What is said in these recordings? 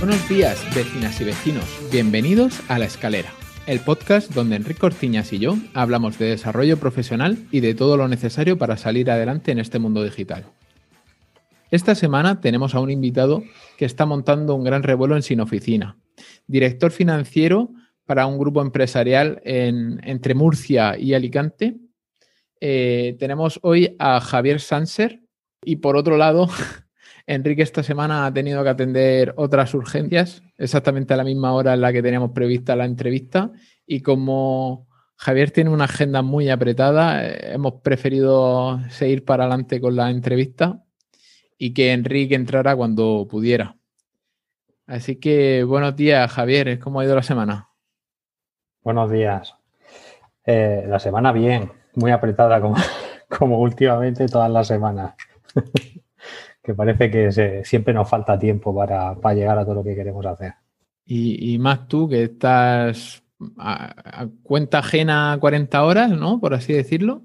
Buenos días, vecinas y vecinos. Bienvenidos a La Escalera, el podcast donde Enrique Cortiñas y yo hablamos de desarrollo profesional y de todo lo necesario para salir adelante en este mundo digital. Esta semana tenemos a un invitado que está montando un gran revuelo en Sin Oficina, director financiero para un grupo empresarial en, entre Murcia y Alicante. Eh, tenemos hoy a Javier Sanser y por otro lado Enrique esta semana ha tenido que atender otras urgencias, exactamente a la misma hora en la que teníamos prevista la entrevista. Y como Javier tiene una agenda muy apretada, eh, hemos preferido seguir para adelante con la entrevista y que Enrique entrara cuando pudiera. Así que buenos días, Javier. ¿Cómo ha ido la semana? Buenos días. Eh, la semana bien, muy apretada como, como últimamente todas las semanas. que parece que siempre nos falta tiempo para, llegar a todo lo que queremos hacer. Y, más tú que estás a, cuenta ajena 40 horas, ¿no? Por así decirlo.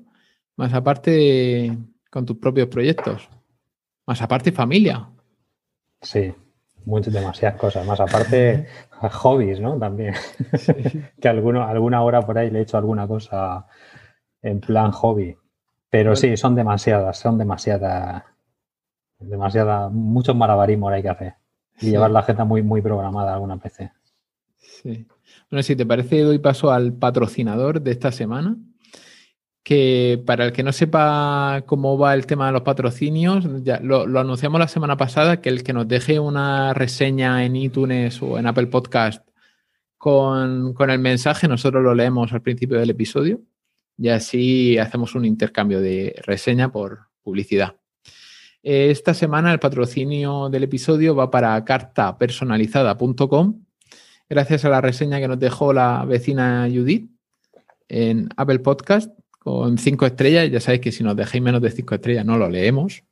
Más aparte con tus propios proyectos. Más aparte familia. Sí, muchas, demasiadas cosas. Más aparte hobbies, ¿no? También. que alguno, alguna hora por ahí le he hecho alguna cosa en plan hobby. Pero sí, son demasiadas, son demasiadas demasiada, muchos malabarismos hay que hacer. Y llevar la agenda muy, muy programada alguna veces. Sí. Bueno, si te parece, doy paso al patrocinador de esta semana. Que para el que no sepa cómo va el tema de los patrocinios, ya lo, anunciamos la semana pasada, que el que nos deje una reseña en iTunes o en Apple Podcast con, con el mensaje, nosotros lo leemos al principio del episodio y así hacemos un intercambio de reseña por publicidad. Esta semana el patrocinio del episodio va para cartapersonalizada.com, gracias a la reseña que nos dejó la vecina Judith en Apple Podcast con cinco estrellas. Ya sabéis que si nos dejáis menos de cinco estrellas no lo leemos.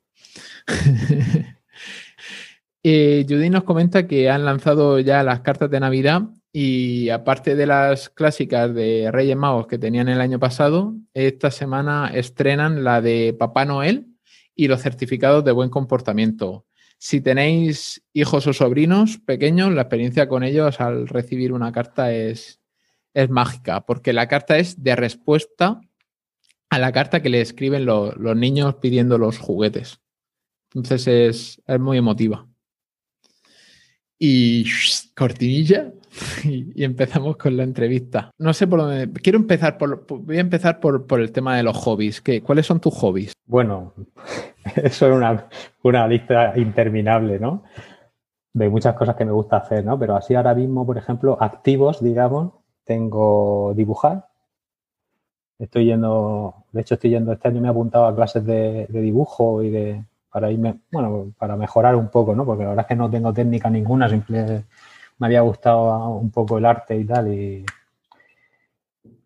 eh, Judith nos comenta que han lanzado ya las cartas de Navidad y aparte de las clásicas de Reyes Magos que tenían el año pasado, esta semana estrenan la de Papá Noel y los certificados de buen comportamiento. Si tenéis hijos o sobrinos pequeños, la experiencia con ellos al recibir una carta es, es mágica, porque la carta es de respuesta a la carta que le escriben los niños pidiendo los juguetes. Entonces es, es muy emotiva. Y cortinilla, y, empezamos con la entrevista. No sé por dónde. Quiero empezar por. Voy a empezar por, el tema de los hobbies. ¿Qué, ¿Cuáles son tus hobbies? Bueno, eso es una, lista interminable, ¿no? De muchas cosas que me gusta hacer, ¿no? Pero así ahora mismo, por ejemplo, activos, digamos, tengo dibujar. Estoy yendo, de hecho, estoy yendo este año, me he apuntado a clases de dibujo y de, para irme, bueno, para mejorar un poco, ¿no? Porque la verdad es que no tengo técnica ninguna, simplemente me había gustado un poco el arte y tal. Y,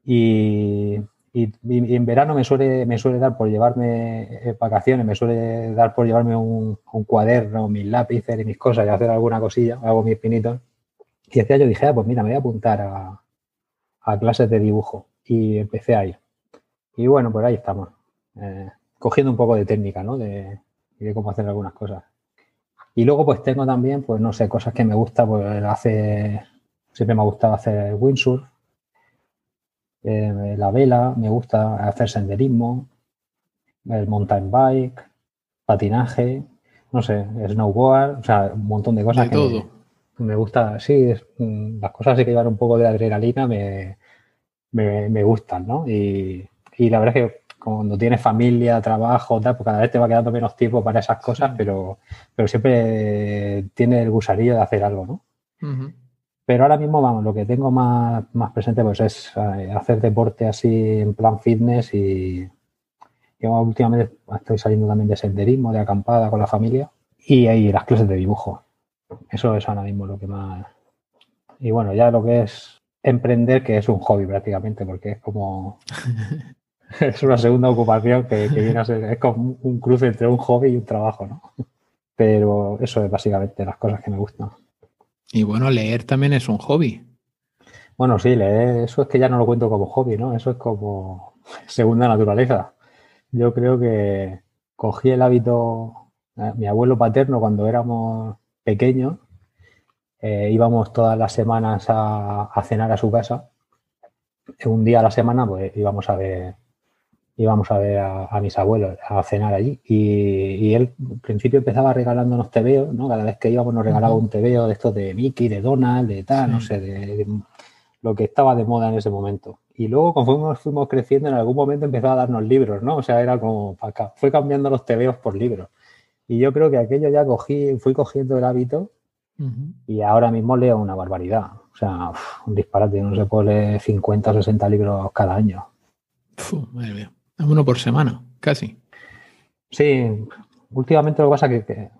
y, en verano me suele, me suele dar por llevarme vacaciones, me suele dar por llevarme un, cuaderno, mis lápices y mis cosas y hacer alguna cosilla, hago mis pinitos. Y decía yo dije, ah, pues mira, me voy a apuntar a, clases de dibujo. Y empecé ahí. Y bueno, pues ahí estamos. Eh, cogiendo un poco de técnica, ¿no? De, de cómo hacer algunas cosas. Y luego pues tengo también, pues no sé, cosas que me gusta, pues hace, siempre me ha gustado hacer windsurf, eh, la vela, me gusta hacer senderismo, el mountain bike, patinaje, no sé, snowboard, o sea, un montón de cosas. De todo. Me, gusta, sí, las cosas que llevan un poco de adrenalina me, me, gustan, ¿no? Y, y la verdad es que cuando tienes familia, trabajo, tal, pues cada vez te va quedando menos tiempo para esas cosas, pero, pero siempre tiene el gusarillo de hacer algo, ¿no? Pero ahora mismo, vamos, lo que tengo más, más presente pues es eh, hacer deporte así en plan fitness y yo últimamente estoy saliendo también de senderismo, de acampada con la familia y ahí las clases de dibujo. Eso es ahora mismo lo que más... Y bueno, ya lo que es emprender, que es un hobby prácticamente, porque es como es una segunda ocupación que, viene a ser, es como un cruce entre un hobby y un trabajo, ¿no? Pero eso es básicamente las cosas que me gustan. Y bueno, leer también es un hobby. Bueno, sí, leer, eso es que ya no lo cuento como hobby, ¿no? Eso es como segunda naturaleza. Yo creo que cogí el hábito, eh, mi abuelo paterno cuando éramos pequeños, eh, íbamos todas las semanas a, cenar a su casa. Un día a la semana, pues íbamos a ver, íbamos a ver a, mis abuelos a cenar allí. Y, él al principio empezaba regalándonos tebeos, ¿no? Cada vez que íbamos nos regalaba un tebeo de estos de Mickey, de Donald, de tal, no sé, de, lo que estaba de moda en ese momento. Y luego, conforme fuimos creciendo, en algún momento empezó a darnos libros, ¿no? O sea, era como, fue cambiando los tebeos por libros. Y yo creo que aquello ya cogí, fui cogiendo el hábito y ahora mismo leo una barbaridad. O sea, un disparate, no se puede leer 50 o 60 libros cada año. madre mía. Uno por semana, casi. Sí, últimamente lo que pasa es que,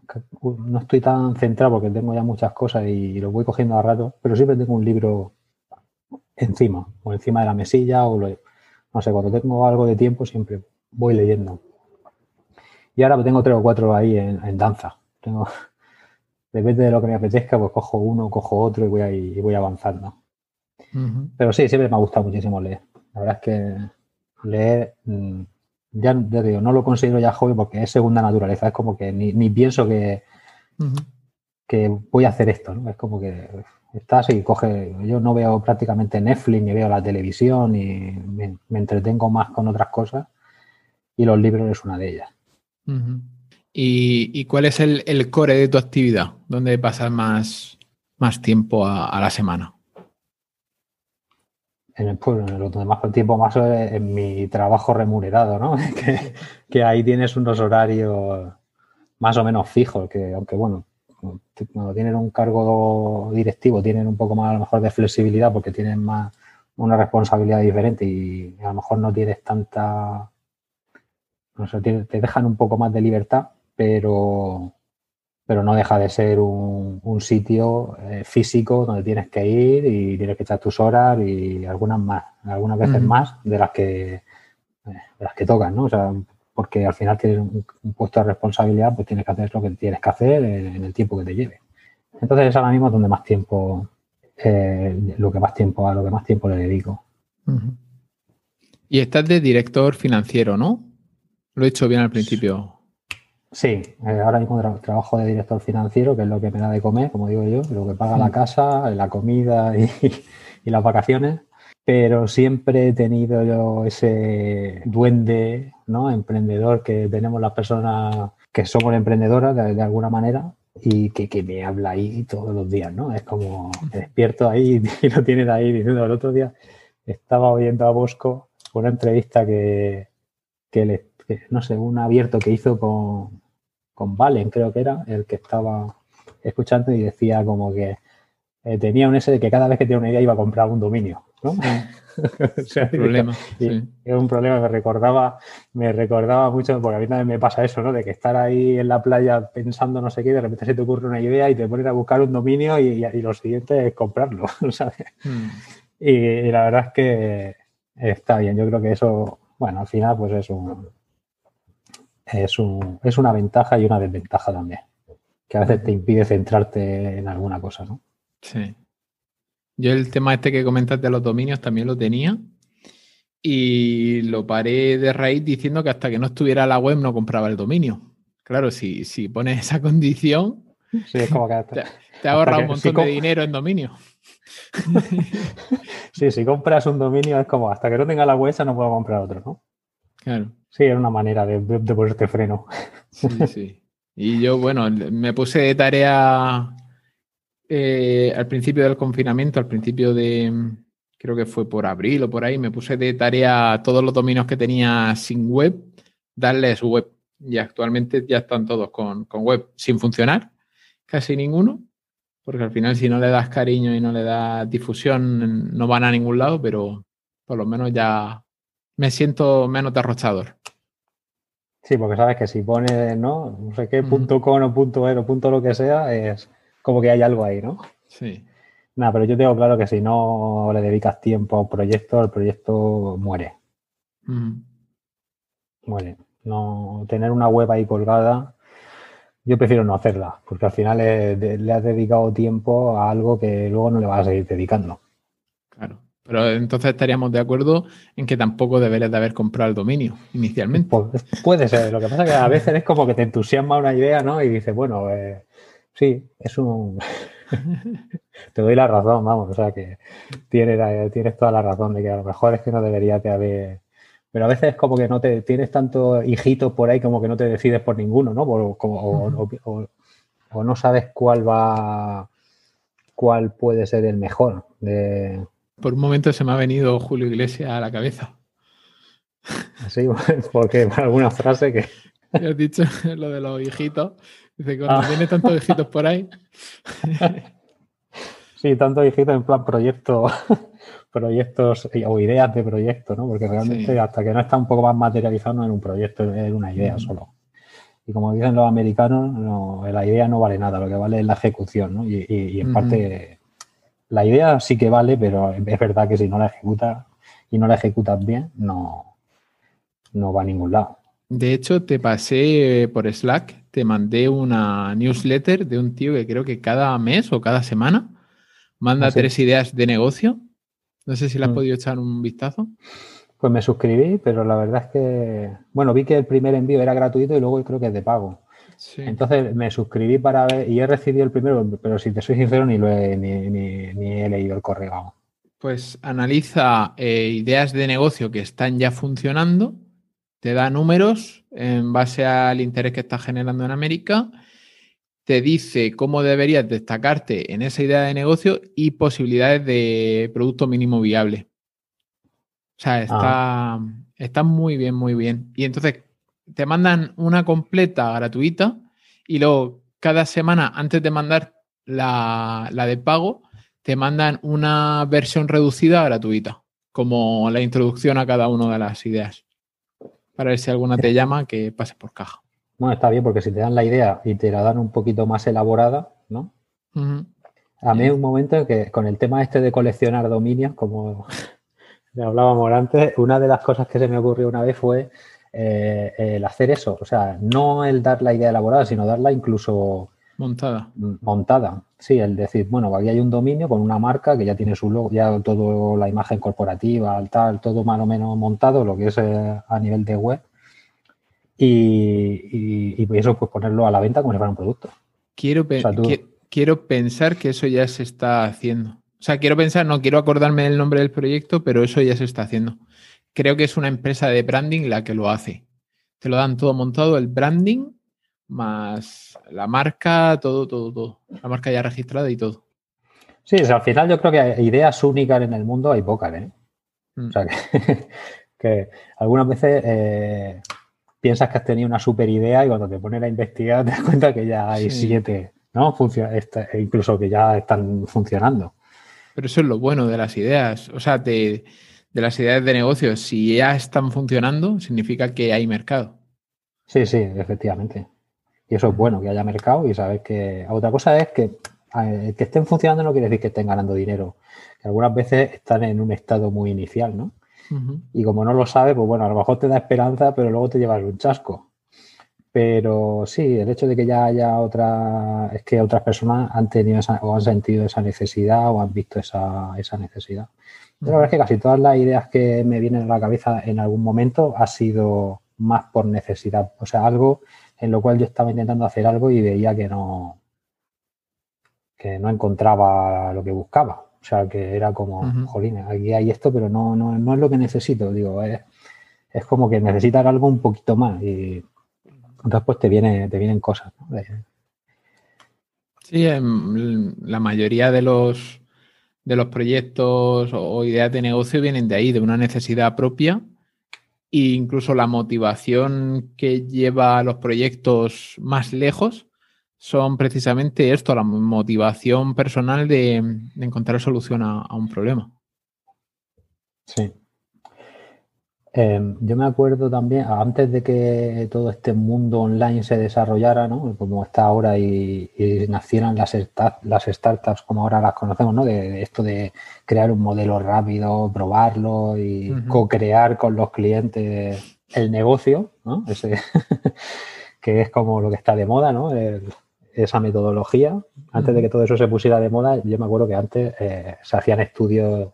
no estoy tan centrado porque tengo ya muchas cosas y lo voy cogiendo a rato, pero siempre tengo un libro encima, o encima de la mesilla, o no sé, cuando tengo algo de tiempo siempre voy leyendo. Y ahora tengo tres o cuatro ahí en, danza. Tengo, depende de lo que me apetezca, pues cojo uno, cojo otro y voy, ahí, voy avanzando. Pero sí, siempre me ha gustado muchísimo leer. La verdad es que leer, mm, ya, digo, no lo considero ya hobby porque es segunda naturaleza. Es como que ni, pienso que, que voy a hacer esto. ¿no? Es como que estás y coge. Yo no veo prácticamente Netflix ni veo la televisión y me, entretengo más con otras cosas y los libros es una de ellas. ¿Y, cuál es el, core de tu actividad? ¿Dónde pasas más, más tiempo a, la semana? En el, pueblo, en el más tiempo más en mi trabajo remunerado, ¿no? que, que ahí tienes unos horarios más o menos fijos, que aunque bueno, cuando tienen un cargo directivo tienen un poco más a lo mejor de flexibilidad porque tienen más una responsabilidad diferente y a lo mejor no tienes tanta no sé, te dejan un poco más de libertad pero pero no deja de ser un, sitio eh, físico donde tienes que ir y tienes que echar tus horas y algunas más, algunas veces más de las que eh, de las que tocan, ¿no? O sea, porque al final tienes un, puesto de responsabilidad, pues tienes que hacer lo que tienes que hacer en, el tiempo que te lleve. Entonces es ahora mismo donde más tiempo, eh, lo que más tiempo, a lo que más tiempo le dedico. Y estás de director financiero, ¿no? Lo he hecho bien al principio. Sí, eh, ahora mismo trabajo de director financiero, que es lo que me da de comer, como digo yo, lo que paga la casa, la comida y, y las vacaciones pero siempre he tenido yo ese duende, ¿no? Emprendedor que tenemos las personas que somos emprendedoras de, alguna manera y que, me habla ahí todos los días, ¿no? Es como me despierto ahí y lo tienes ahí diciendo el otro día estaba oyendo a Bosco una entrevista que, le, no sé, un abierto que hizo con, con Valen, creo que era, el que estaba escuchando y decía como que eh, tenía un ese de que cada vez que tenía una idea iba a comprar un dominio. ¿no? problema, Es un problema, me recordaba, me recordaba mucho, porque a mí también me pasa eso, ¿no? De que estar ahí en la playa pensando no sé qué, de repente se te ocurre una idea y te pones a buscar un dominio y, lo siguiente es comprarlo, ¿sabes? Hmm. Y, la verdad es que está bien, yo creo que eso, bueno, al final pues es un, es, un, es una ventaja y una desventaja también, que a veces te impide centrarte en alguna cosa, ¿no? Sí. Yo el tema este que comentas de los dominios también lo tenía y lo paré de raíz diciendo que hasta que no estuviera la web no compraba el dominio. Claro, si, si pones esa condición, sí, es como que te, te ahorra un montón de dinero en dominio. sí, si compras un dominio es como hasta que no tenga la web no puedo comprar otro, ¿no? Claro. Sí, era una manera de, de ponerte freno. sí, sí. Y yo, bueno, me puse de tarea eh, al principio del confinamiento, al principio de, creo que fue por abril o por ahí, me puse de tarea todos los dominios que tenía sin web, darles web. Y actualmente ya están todos con, web sin funcionar, casi ninguno, porque al final si no le das cariño y no le das difusión no van a ningún lado, pero por lo menos ya me siento menos derrochador. Sí, porque sabes que si pones, ¿no? No sé qué, punto com o punto er o punto lo que sea, es como que hay algo ahí, ¿no? Sí. Nada, pero yo tengo claro que si no le dedicas tiempo a un proyecto, el proyecto muere. Bueno, no tener una web ahí colgada, yo prefiero no hacerla, porque al final le, has dedicado tiempo a algo que luego no le vas a seguir dedicando. Claro. Pero entonces estaríamos de acuerdo en que tampoco deberías de haber comprado el dominio inicialmente. Pues, puede ser. Lo que pasa es que a veces es como que te entusiasma una idea, ¿no? Y dices, bueno, eh, sí, es un... te doy la razón, vamos. O sea que tienes, tienes toda la razón de que a lo mejor es que no deberías de haber pero a veces como que no te tienes tantos hijitos por ahí como que no te decides por ninguno, ¿no? o, no sabes cuál va, cuál puede ser el mejor. Por un momento se me ha venido Julio Iglesias a la cabeza. Sí, porque por alguna frase que... Has dicho lo de los hijitos. Dice cuando ah. tiene tantos hijitos por ahí. Sí, tantos hijitos en plan proyecto proyectos o ideas de proyecto, ¿no? Porque realmente hasta que no está un poco más materializado no es un proyecto, es una idea solo. Y como dicen los americanos, la idea no vale nada, lo que vale es la ejecución, ¿no? Y, en parte la idea sí que vale, pero es verdad que si no la ejecutas y no la ejecutas bien, no, no va a ningún lado. De hecho, te pasé por Slack, te mandé una newsletter de un tío que creo que cada mes o cada semana manda ¿Ah, tres ideas de negocio no sé si le has mm. podido echar un vistazo. Pues me suscribí, pero la verdad es que, bueno, vi que el primer envío era gratuito y luego creo que es de pago. Entonces me suscribí para ver y he recibido el primero, pero si te soy sincero ni, lo he, ni, he leído el correo. Pues analiza eh, ideas de negocio que están ya funcionando, te da números en base al interés que está generando en América te dice cómo deberías destacarte en esa idea de negocio y posibilidades de producto mínimo viable. O sea, está, está muy bien, muy bien. Y entonces te mandan una completa gratuita y luego cada semana, antes de mandar la, la de pago, te mandan una versión reducida gratuita, como la introducción a cada una de las ideas. Para ver si alguna te llama, que pase por caja. Bueno, está bien porque si te dan la idea y te la dan un poquito más elaborada, ¿no? A mí hay un momento en que con el tema este de coleccionar dominios, como hablábamos antes, una de las cosas que se me ocurrió una vez fue eh, el hacer eso. O sea, no el dar la idea elaborada, sino darla incluso montada. Montada. Sí, el decir, bueno, aquí hay un dominio con una marca que ya tiene su logo, ya todo la imagen corporativa, tal, todo más o menos montado, lo que es eh, a nivel de web y, y, eso pues ponerlo a la venta como si fuera un producto. Quiero, quiero pensar que eso ya se está haciendo. O sea, quiero pensar, no quiero acordarme del nombre del proyecto, pero eso ya se está haciendo. Creo que es una empresa de branding la que lo hace. Te lo dan todo montado, el branding, más la marca, todo, todo, todo. La marca ya registrada y todo. Sí, al final yo creo que ideas únicas en el mundo hay pocas, ¿eh? O sea, mm. que, algunas veces eh, piensas que has tenido una super idea y cuando te pones a investigar te das cuenta que ya hay siete, ¿no? Funciona, e incluso que ya están funcionando. Pero eso es lo bueno de las ideas, o sea, de, las ideas de negocio. Si ya están funcionando, significa que hay mercado. Sí, sí, efectivamente. Y eso es bueno, que haya mercado y sabes que... Otra cosa es que que estén funcionando no quiere decir que estén ganando dinero. Que algunas veces están en un estado muy inicial, ¿no? Y como no lo sabes, pues bueno, a lo mejor te da esperanza, pero luego te llevas un chasco. Pero sí, el hecho de que ya haya otra, es que otras personas han tenido o han sentido esa necesidad o han visto esa, necesidad. La verdad es que casi todas las ideas que me vienen a la cabeza en algún momento ha sido más por necesidad. O sea, algo en lo cual yo estaba intentando hacer algo y veía que no, que no encontraba lo que buscaba. O sea, que era como, jolín, aquí hay esto, pero no, no, no es lo que necesito. Digo, es, es como que necesitas algo un poquito más y entonces pues te, viene, te vienen cosas. Sí, la mayoría de los, de los proyectos o ideas de negocio vienen de ahí, de una necesidad propia e incluso la motivación que lleva a los proyectos más lejos son precisamente esto, la motivación personal de, encontrar solución a, un problema. Sí. Em, yo me acuerdo también, antes de que todo este mundo online se desarrollara, ¿no? como está ahora y, nacieran las, las startups como ahora las conocemos, ¿no? De, esto de crear un modelo rápido, probarlo y co-crear con los clientes el negocio, ¿no? que es como lo que está de moda, ¿no? esa metodología. Antes de que todo eso se pusiera de moda, yo me acuerdo que antes eh, se hacían estudios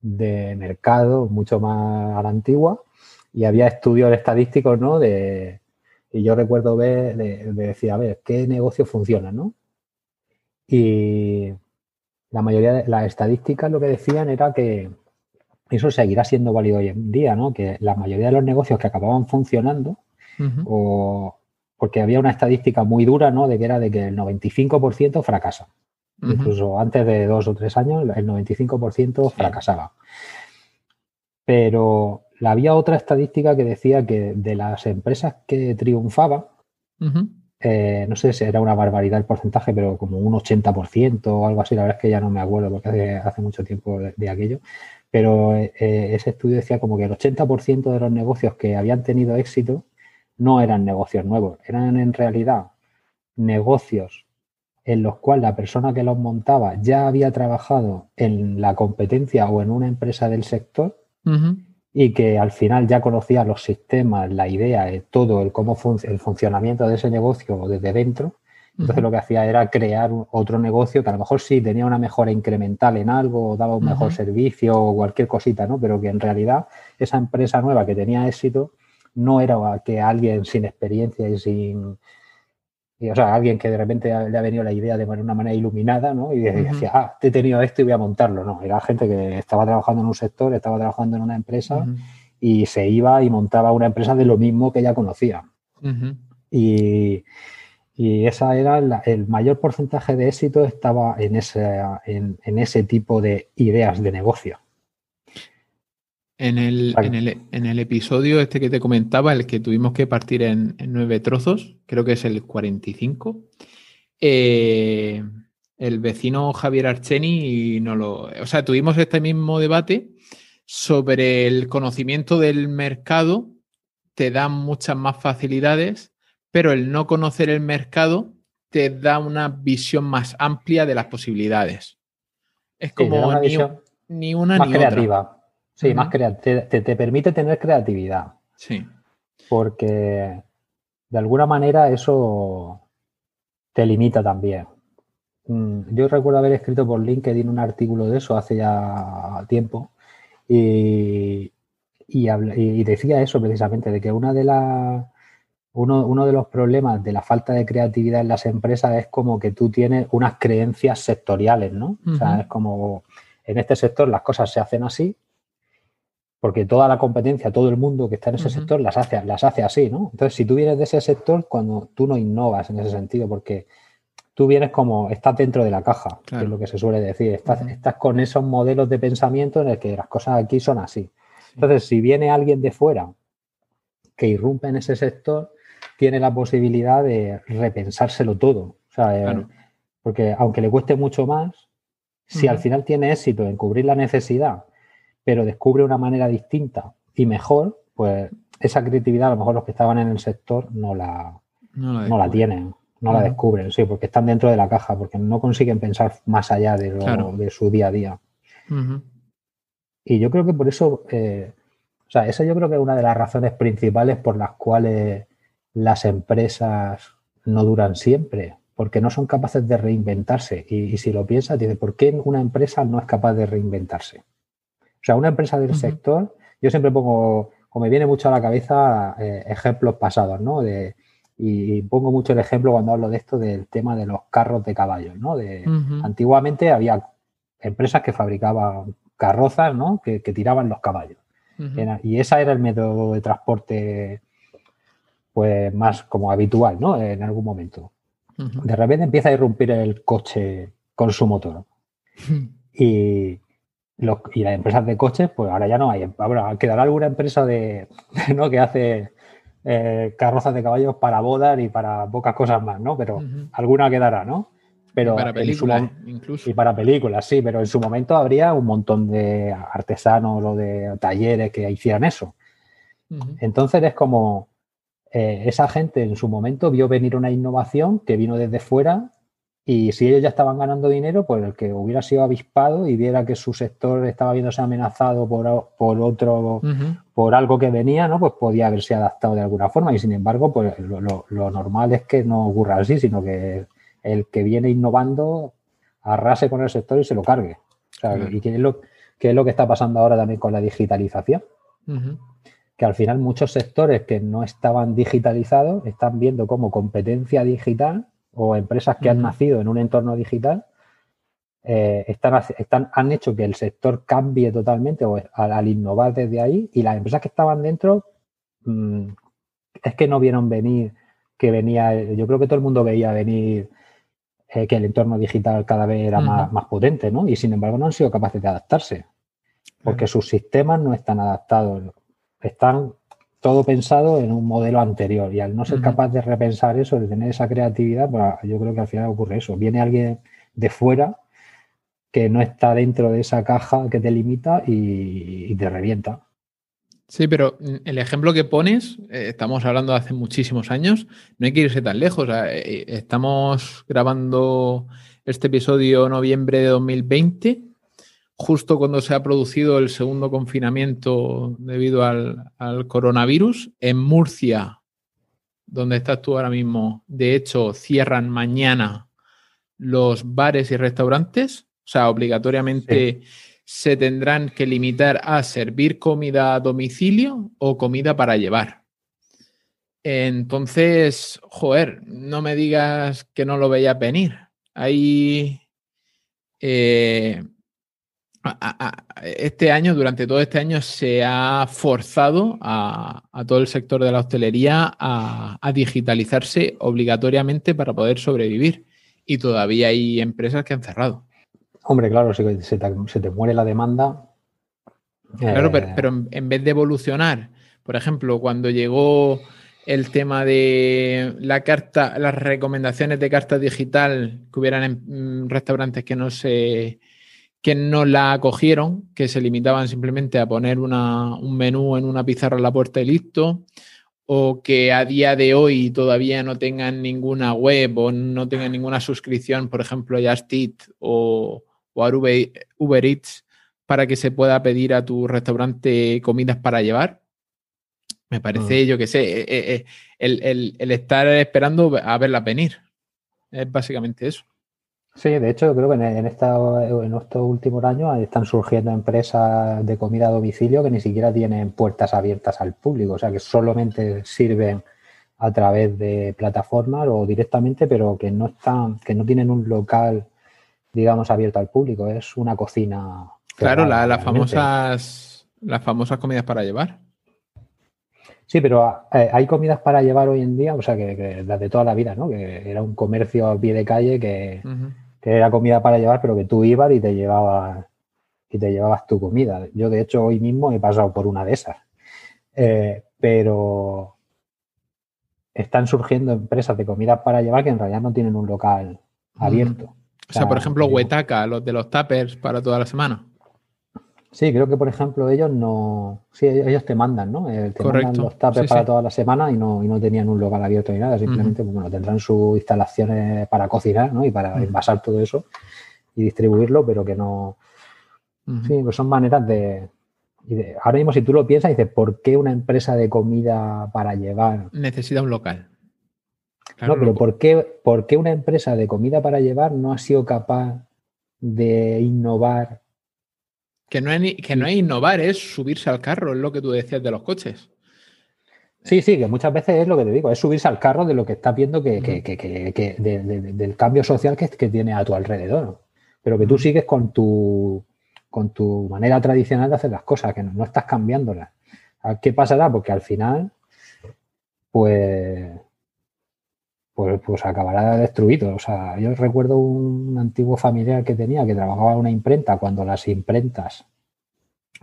de mercado mucho más a la antigua y había estudios estadísticos, ¿no? De, y yo recuerdo ver, de, decir, a ver, ¿qué negocio funciona, no? Y la mayoría de las estadísticas lo que decían era que eso seguirá siendo válido hoy en día, ¿no? Que la mayoría de los negocios que acababan funcionando, o porque había una estadística muy dura, ¿no? De que era de que el 95% fracasa. Incluso antes de dos o tres años, el 95% fracasaba. Pero había otra estadística que decía que de las empresas que triunfaban, eh, no sé si era una barbaridad el porcentaje, pero como un 80% o algo así, la verdad es que ya no me acuerdo porque hace, mucho tiempo de, aquello, pero eh, ese estudio decía como que el 80% de los negocios que habían tenido éxito no eran negocios nuevos, eran en realidad negocios en los cuales la persona que los montaba ya había trabajado en la competencia o en una empresa del sector y que al final ya conocía los sistemas, la idea, todo el cómo el funcionamiento de ese negocio desde dentro. Entonces lo que hacía era crear otro negocio que a lo mejor sí tenía una mejora incremental en algo, o daba un mejor servicio o cualquier cosita, ¿no? Pero que en realidad esa empresa nueva que tenía éxito no era que alguien sin experiencia y sin... o sea, alguien que de repente le ha venido la idea de una manera iluminada, ¿no? Y decía, ah, he tenido esto y voy a montarlo. No, era gente que estaba trabajando en un sector, estaba trabajando en una empresa y se iba y montaba una empresa de lo mismo que ya conocía. Y, y esa era el mayor porcentaje de éxito estaba en ese, en, en ese tipo de ideas de negocio. En el, en, el, episodio este que te comentaba, el que tuvimos que partir en, nueve trozos, creo que es el 45, eh, el vecino Javier Archeni no lo... O sea, tuvimos este mismo debate sobre el conocimiento del mercado, te da muchas más facilidades, pero el no conocer el mercado te da una visión más amplia de las posibilidades. Es como ni, una ni creativa. Sí, más te, te, permite tener creatividad. Sí. Porque de alguna manera eso te limita también. Mm, yo recuerdo haber escrito por LinkedIn un artículo de eso hace ya tiempo y, y, decía eso precisamente, de que una de las uno, uno, de los problemas de la falta de creatividad en las empresas es como que tú tienes unas creencias sectoriales, ¿no? O sea, es como en este sector las cosas se hacen así porque toda la competencia, todo el mundo que está en ese sector las hace, las hace así, ¿no? Entonces, si tú vienes de ese sector, cuando tú no innovas en ese sentido, porque tú vienes como, estás dentro de la caja, que es lo que se suele decir, estás, estás, con esos modelos de pensamiento en el que las cosas aquí son así. Entonces, si viene alguien de fuera que irrumpe en ese sector, tiene la posibilidad de repensárselo todo. O sea, eh, porque aunque le cueste mucho más, si al final tiene éxito en cubrir la necesidad pero descubre una manera distinta y mejor, pues esa creatividad a lo mejor los que estaban en el sector no la, no la, tienen, no la descubren, sí, porque están dentro de la caja, porque no consiguen pensar más allá de, de su día a día. Y yo creo que por eso, eh, o sea, esa yo creo que es una de las razones principales por las cuales las empresas no duran siempre, porque no son capaces de reinventarse. Y, y si lo piensas, dice, ¿por qué una empresa no es capaz de reinventarse? O sea, una empresa del sector, yo siempre pongo, o me viene mucho a la cabeza eh, ejemplos pasados, ¿no? De, y pongo mucho el ejemplo cuando hablo de esto del tema de los carros de caballos, ¿no? De, Antiguamente había empresas que fabricaban carrozas, ¿no? Que, tiraban los caballos. y ese era el método de transporte, pues más como habitual, ¿no? En algún momento. De repente empieza a irrumpir el coche con su motor. y, y las empresas de coches, pues ahora ya no hay. Ahora quedará alguna empresa de, ¿no? que hace eh, carrozas de caballos para bodas y para pocas cosas más, ¿no? Pero alguna quedará, ¿no? Pero y para películas, incluso. Y para películas, sí, pero en su momento habría un montón de artesanos o de talleres que hicieran eso. Entonces es como eh, esa gente en su momento vio venir una innovación que vino desde fuera Y si ellos ya estaban ganando dinero, pues el que hubiera sido avispado y viera que su sector estaba viéndose amenazado por, por otro, por algo que venía, ¿no? Pues podía haberse adaptado de alguna forma. Y sin embargo, pues lo, normal es que no ocurra así, sino que el que viene innovando arrase con el sector y se lo cargue. ¿Y qué es, lo, qué es lo que está pasando ahora también con la digitalización? Que al final muchos sectores que no estaban digitalizados están viendo como competencia digital o empresas que han nacido en un entorno digital eh, están, están, han hecho que el sector cambie totalmente o al, innovar desde ahí y las empresas que estaban dentro mm, es que no vieron venir que venía, yo creo que todo el mundo veía venir eh, que el entorno digital cada vez era más, más, potente, ¿no? Y sin embargo no han sido capaces de adaptarse porque sus sistemas no están adaptados, están todo pensado en un modelo anterior y al no ser capaz de repensar eso, de tener esa creatividad, pues yo creo que al final ocurre eso. Viene alguien de fuera que no está dentro de esa caja que te limita y, te revienta. Sí, pero el ejemplo que pones, eh, estamos hablando de hace muchísimos años, no hay que irse tan lejos. Eh, estamos grabando este episodio noviembre de 2020 justo cuando se ha producido el segundo confinamiento debido al, coronavirus. En Murcia, donde estás tú ahora mismo, de hecho, cierran mañana los bares y restaurantes. O sea, obligatoriamente se tendrán que limitar a servir comida a domicilio o comida para llevar. Entonces, joder, no me digas que no lo veías venir. Hay eh, este año, durante todo este año, se ha forzado a, todo el sector de la hostelería a, digitalizarse obligatoriamente para poder sobrevivir. Y todavía hay empresas que han cerrado. Hombre, claro, si se te, muere la demanda. Claro, pero, eh, en, vez de evolucionar, por ejemplo, cuando llegó el tema de la carta, las recomendaciones de carta digital que hubieran en mm, restaurantes que no se que no la acogieron, que se limitaban simplemente a poner un menú en una pizarra a la puerta y listo, o que a día de hoy todavía no tengan ninguna web o no tengan ninguna suscripción, por ejemplo, Just Eat o, a Uber, Eats, para que se pueda pedir a tu restaurante comidas para llevar. Me parece, mm. yo que sé, eh, eh, eh, el, el estar esperando a verlas venir. Es básicamente eso. Sí, de hecho, creo que en, en estos últimos años están surgiendo empresas de comida a domicilio que ni siquiera tienen puertas abiertas al público, o sea, que solamente sirven a través de plataformas o directamente, pero que no están, que no tienen un local, digamos, abierto al público. Es una cocina. Claro, las famosas, las famosas comidas para llevar. Sí, pero eh, hay comidas para llevar hoy en día, o sea, que, las de toda la vida, ¿no? Que era un comercio a pie de calle que que era comida para llevar, pero que tú ibas y te llevabas y te llevabas tu comida. Yo, de hecho, hoy mismo he pasado por una de esas. Eh, pero están surgiendo empresas de comida para llevar que en realidad no tienen un local abierto. O sea, por ejemplo, Huetaca, los de los tuppers para toda la semana. Sí, creo que por ejemplo ellos no. Sí, ellos te mandan, ¿no? Eh, te mandan los tapes para toda la semana y no, y no tenían un local abierto ni nada. Simplemente, pues, bueno, tendrán sus instalaciones para cocinar, ¿no? Y para envasar todo eso y distribuirlo, pero que no. Sí, pues son maneras de, Ahora mismo, si tú lo piensas, dices, ¿por qué una empresa de comida para llevar. Necesita un local. no, pero ¿por qué, ¿por qué una empresa de comida para llevar no ha sido capaz de innovar que no, es, que no es innovar, es subirse al carro, es lo que tú decías de los coches. Sí, sí, que muchas veces es lo que te digo, es subirse al carro de lo que estás viendo que, del cambio social que, tiene a tu alrededor. Pero que tú sigues con tu, con tu manera tradicional de hacer las cosas, que no, estás cambiándolas. ¿Qué pasará? Porque al final, pues, pues, pues acabará destruido. O sea, yo recuerdo un antiguo familiar que tenía que trabajaba en una imprenta cuando las imprentas,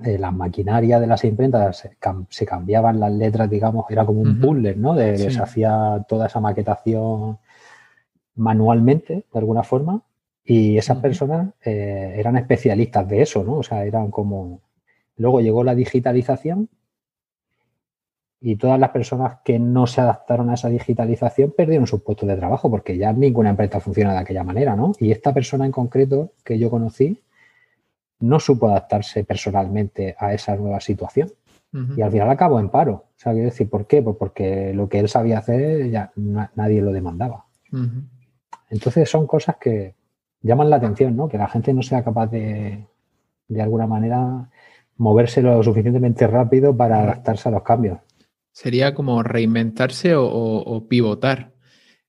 eh, la maquinaria de las imprentas se, cambiaban las letras, digamos, era como un puzzle, ¿no? De, Se hacía toda esa maquetación manualmente, de alguna forma, y esas personas eh, eran especialistas de eso, ¿no? O sea, eran como... Luego llegó la digitalización y todas las personas que no se adaptaron a esa digitalización perdieron sus puestos de trabajo porque ya ninguna empresa funciona de aquella manera, ¿no? Y esta persona en concreto que yo conocí no supo adaptarse personalmente a esa nueva situación. Y al final acabó en paro. O sea, quiero decir, ¿por qué? Pues porque lo que él sabía hacer ya nadie lo demandaba. Entonces son cosas que llaman la atención, ¿no? Que la gente no sea capaz de, de alguna manera, moverse lo suficientemente rápido para adaptarse a los cambios. Sería como reinventarse o, pivotar.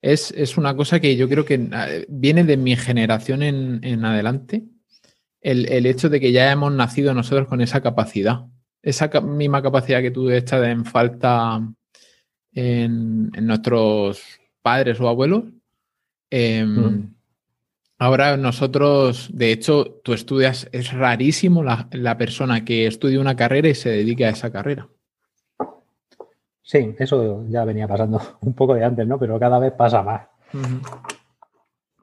Es, una cosa que yo creo que ah, viene de mi generación en, adelante. El, hecho de que ya hemos nacido nosotros con esa capacidad. Esa misma capacidad que tú echas en falta en, nuestros padres o abuelos. Em, mm. Ahora nosotros, de hecho, tú estudias, es rarísimo la, la persona que estudia una carrera y se dedique a esa carrera. Sí, eso ya venía pasando un poco de antes, ¿no? Pero cada vez pasa más.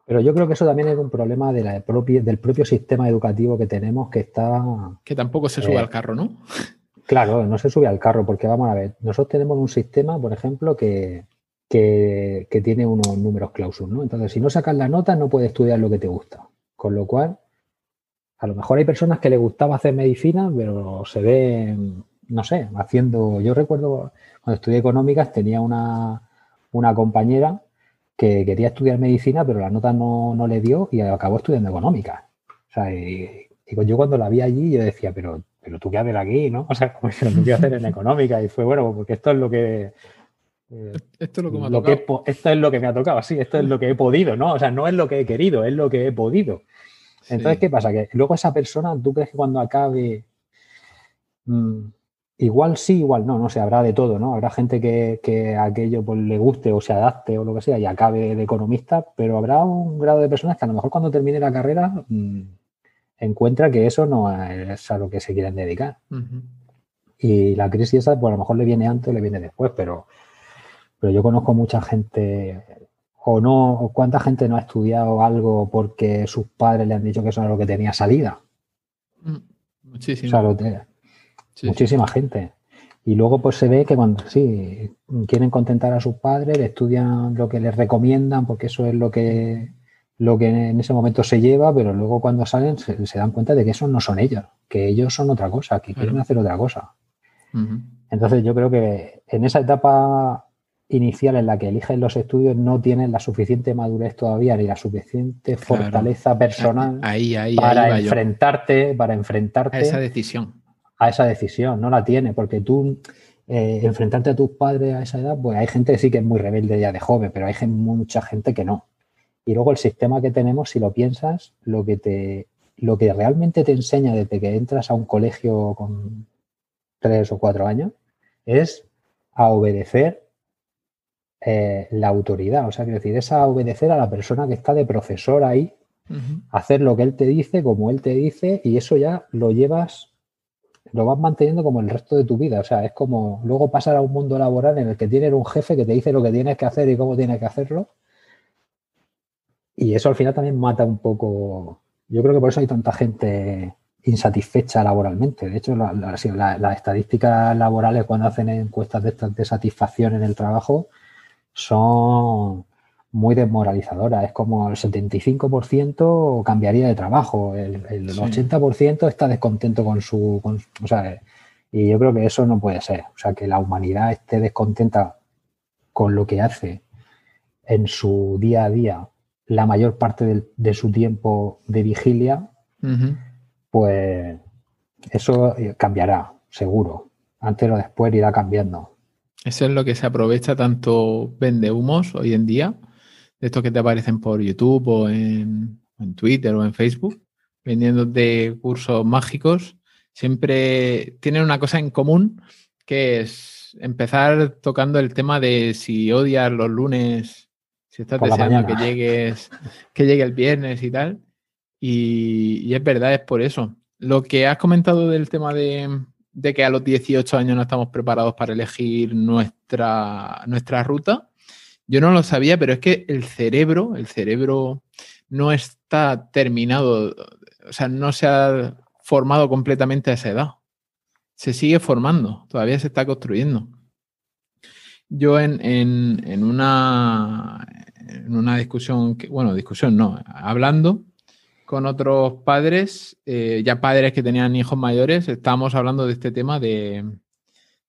Pero yo creo que eso también es un problema de la del propio sistema educativo que tenemos que está... Que tampoco se sube eh, al carro, ¿no? Claro, no se sube al carro porque vamos a ver, nosotros tenemos un sistema, por ejemplo, que, que, que tiene unos números clausus, ¿no? Entonces, si no sacas la nota, no puedes estudiar lo que te gusta. Con lo cual, a lo mejor hay personas que les gustaba hacer medicina, pero se ven, no sé, haciendo... Yo recuerdo cuando estudié económicas tenía una, compañera que quería estudiar medicina, pero la nota no, le dio y acabó estudiando económicas. O sea, y, yo cuando la vi allí, yo decía, pero, pero tú qué haces aquí, ¿no? O sea, como lo que hacer en económica. Y fue bueno, porque esto es lo que. Eh, esto es lo que me ha tocado. esto es lo que me ha tocado, sí, esto es lo que he podido, ¿no? O sea, no es lo que he querido, es lo que he podido. Entonces, ¿qué pasa? Que luego esa persona, ¿tú crees que cuando acabe mm, Igual sí, igual no, no sé, habrá de todo, ¿no? Habrá gente que, aquello pues, le guste o se adapte o lo que sea y acabe de economista, pero habrá un grado de personas que a lo mejor cuando termine la carrera mm, encuentra que eso no es a lo que se quieren dedicar. Y la crisis esa, pues a lo mejor le viene antes o le viene después, pero, pero yo conozco mucha gente o no, o cuánta gente no ha estudiado algo porque sus padres le han dicho que eso era lo que tenía salida. Mm, muchísimo. O sea, Muchísima gente. Y luego pues se ve que cuando sí, quieren contentar a sus padres, estudian lo que les recomiendan, porque eso es lo que, lo que en ese momento se lleva, pero luego cuando salen se, dan cuenta de que esos no son ellos, que ellos son otra cosa, que quieren hacer otra cosa. Entonces yo creo que en esa etapa inicial en la que eligen los estudios no tienen la suficiente madurez todavía ni la suficiente fortaleza personal para enfrentarte, para enfrentarte. A esa decisión a esa decisión, no la tiene, porque tú eh, enfrentarte a tus padres a esa edad, pues hay gente que sí que es muy rebelde ya de joven, pero hay mucha gente que no. Y luego el sistema que tenemos, si lo piensas, lo que te, lo que realmente te enseña desde que entras a un colegio con tres o cuatro años es a obedecer eh, la autoridad. O sea, quiero decir, es a obedecer a la persona que está de profesor ahí, hacer lo que él te dice, como él te dice, y eso ya lo llevas lo vas manteniendo como el resto de tu vida. O sea, es como luego pasar a un mundo laboral en el que tienes un jefe que te dice lo que tienes que hacer y cómo tienes que hacerlo. Y eso al final también mata un poco. Yo creo que por eso hay tanta gente insatisfecha laboralmente. De hecho, las estadísticas laborales cuando hacen encuestas de, de satisfacción en el trabajo son muy desmoralizadora. Es como el 75% cambiaría de trabajo, el, 80% está descontento con su... o sea, y yo creo que eso no puede ser. O sea, que la humanidad esté descontenta con lo que hace en su día a día la mayor parte de, su tiempo de vigilia, pues eso cambiará, seguro. Antes o después irá cambiando. Eso es lo que se aprovecha tanto vende humos hoy en día de estos que te aparecen por YouTube o en, Twitter o en Facebook, vendiendo de cursos mágicos, siempre tienen una cosa en común, que es empezar tocando el tema de si odias los lunes, si estás deseando que llegues, que llegue el viernes y tal. Y, es verdad, es por eso. Lo que has comentado del tema de, de, que a los 18 años no estamos preparados para elegir nuestra, nuestra ruta, yo no lo sabía, pero es que el cerebro, el cerebro no está terminado, o sea, no se ha formado completamente a esa edad. Se sigue formando, todavía se está construyendo. yo en, en, una, en una discusión, que, bueno, discusión no, hablando con otros padres, eh, ya padres que tenían hijos mayores, estábamos hablando de este tema de,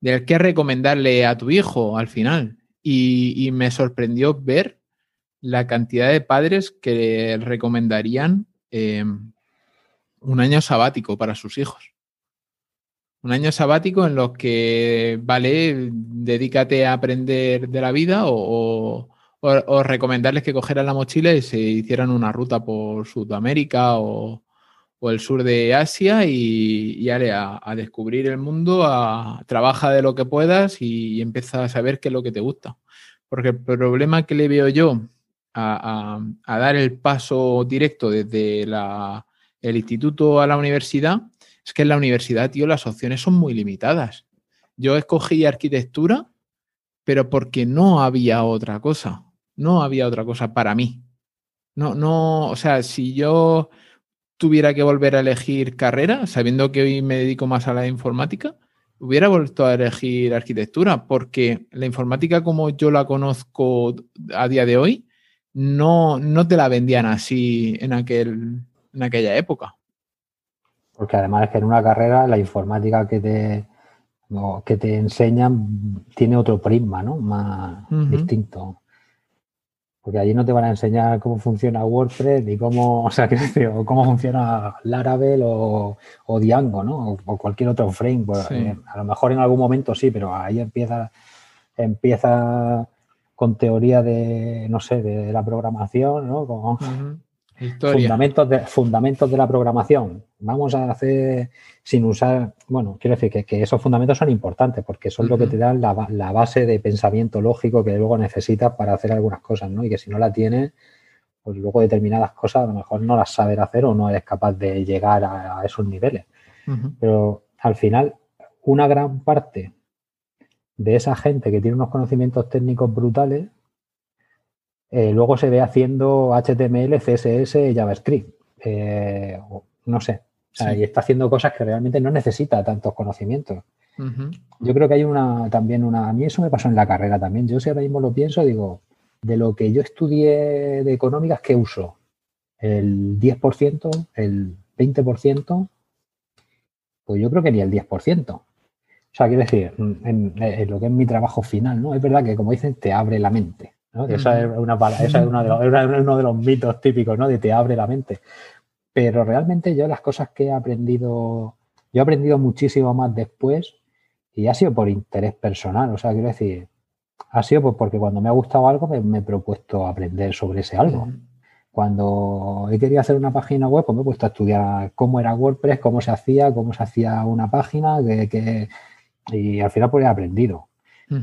de qué recomendarle a tu hijo al final. Y, me sorprendió ver la cantidad de padres que recomendarían eh, un año sabático para sus hijos. Un año sabático en los que, vale, dedícate a aprender de la vida o, recomendarles que cogieran la mochila y se hicieran una ruta por Sudamérica o, el sur de Asia y, a, descubrir el mundo, a, trabaja de lo que puedas y, empieza a saber qué es lo que te gusta. Porque el problema que le veo yo a, dar el paso directo desde el instituto a la universidad es que en la universidad, tío, las opciones son muy limitadas. Yo escogí arquitectura, pero porque no había otra cosa. No había otra cosa para mí. No, no, o sea, si yo tuviera que volver a elegir carrera, sabiendo que hoy me dedico más a la informática, hubiera vuelto a elegir arquitectura, porque la informática como yo la conozco a día de hoy, no, no te la vendían así en, aquel, en aquella época. Porque además es que en una carrera la informática que te, que te enseñan tiene otro prisma, ¿no? Más distinto. Porque allí no te van a enseñar cómo funciona WordPress ni cómo, o sea, cómo funciona Laravel o, o Django, ¿no? O, cualquier otro framework. Eh, a lo mejor en algún momento sí, pero ahí empieza, empieza con teoría de, no sé, de, la programación, ¿no? Fundamentos de, fundamentos de la programación. Vamos a hacer sin usar, bueno, quiero decir que, esos fundamentos son importantes porque son lo que te dan la, base de pensamiento lógico que luego necesitas para hacer algunas cosas, ¿no? Y que si no la tienes, pues luego determinadas cosas a lo mejor no las sabes hacer o no eres capaz de llegar a, esos niveles. Pero al final, una gran parte de esa gente que tiene unos conocimientos técnicos brutales eh, luego se ve haciendo HTML, CSS, JavaScript. Eh, no sé. Y está haciendo cosas que realmente no necesita tantos conocimientos. Yo creo que hay una también una. A mí eso me pasó en la carrera también. Yo si ahora mismo lo pienso, digo, de lo que yo estudié de económicas, ¿qué uso? ¿El 10%? ¿El 20%? Pues yo creo que ni el 10%. O sea, quiero decir, en, en, lo que es mi trabajo final, ¿no? Es verdad que, como dicen, te abre la mente. Esa es, una, esa es uno, de los, uno de los mitos típicos, ¿no? De te abre la mente. Pero realmente yo las cosas que he aprendido, yo he aprendido muchísimo más después y ha sido por interés personal. O sea, quiero decir, ha sido pues porque cuando me ha gustado algo me, he propuesto aprender sobre ese algo. Cuando he querido hacer una página web, pues me he puesto a estudiar cómo era WordPress, cómo se hacía, cómo se hacía una página, que, y al final pues he aprendido.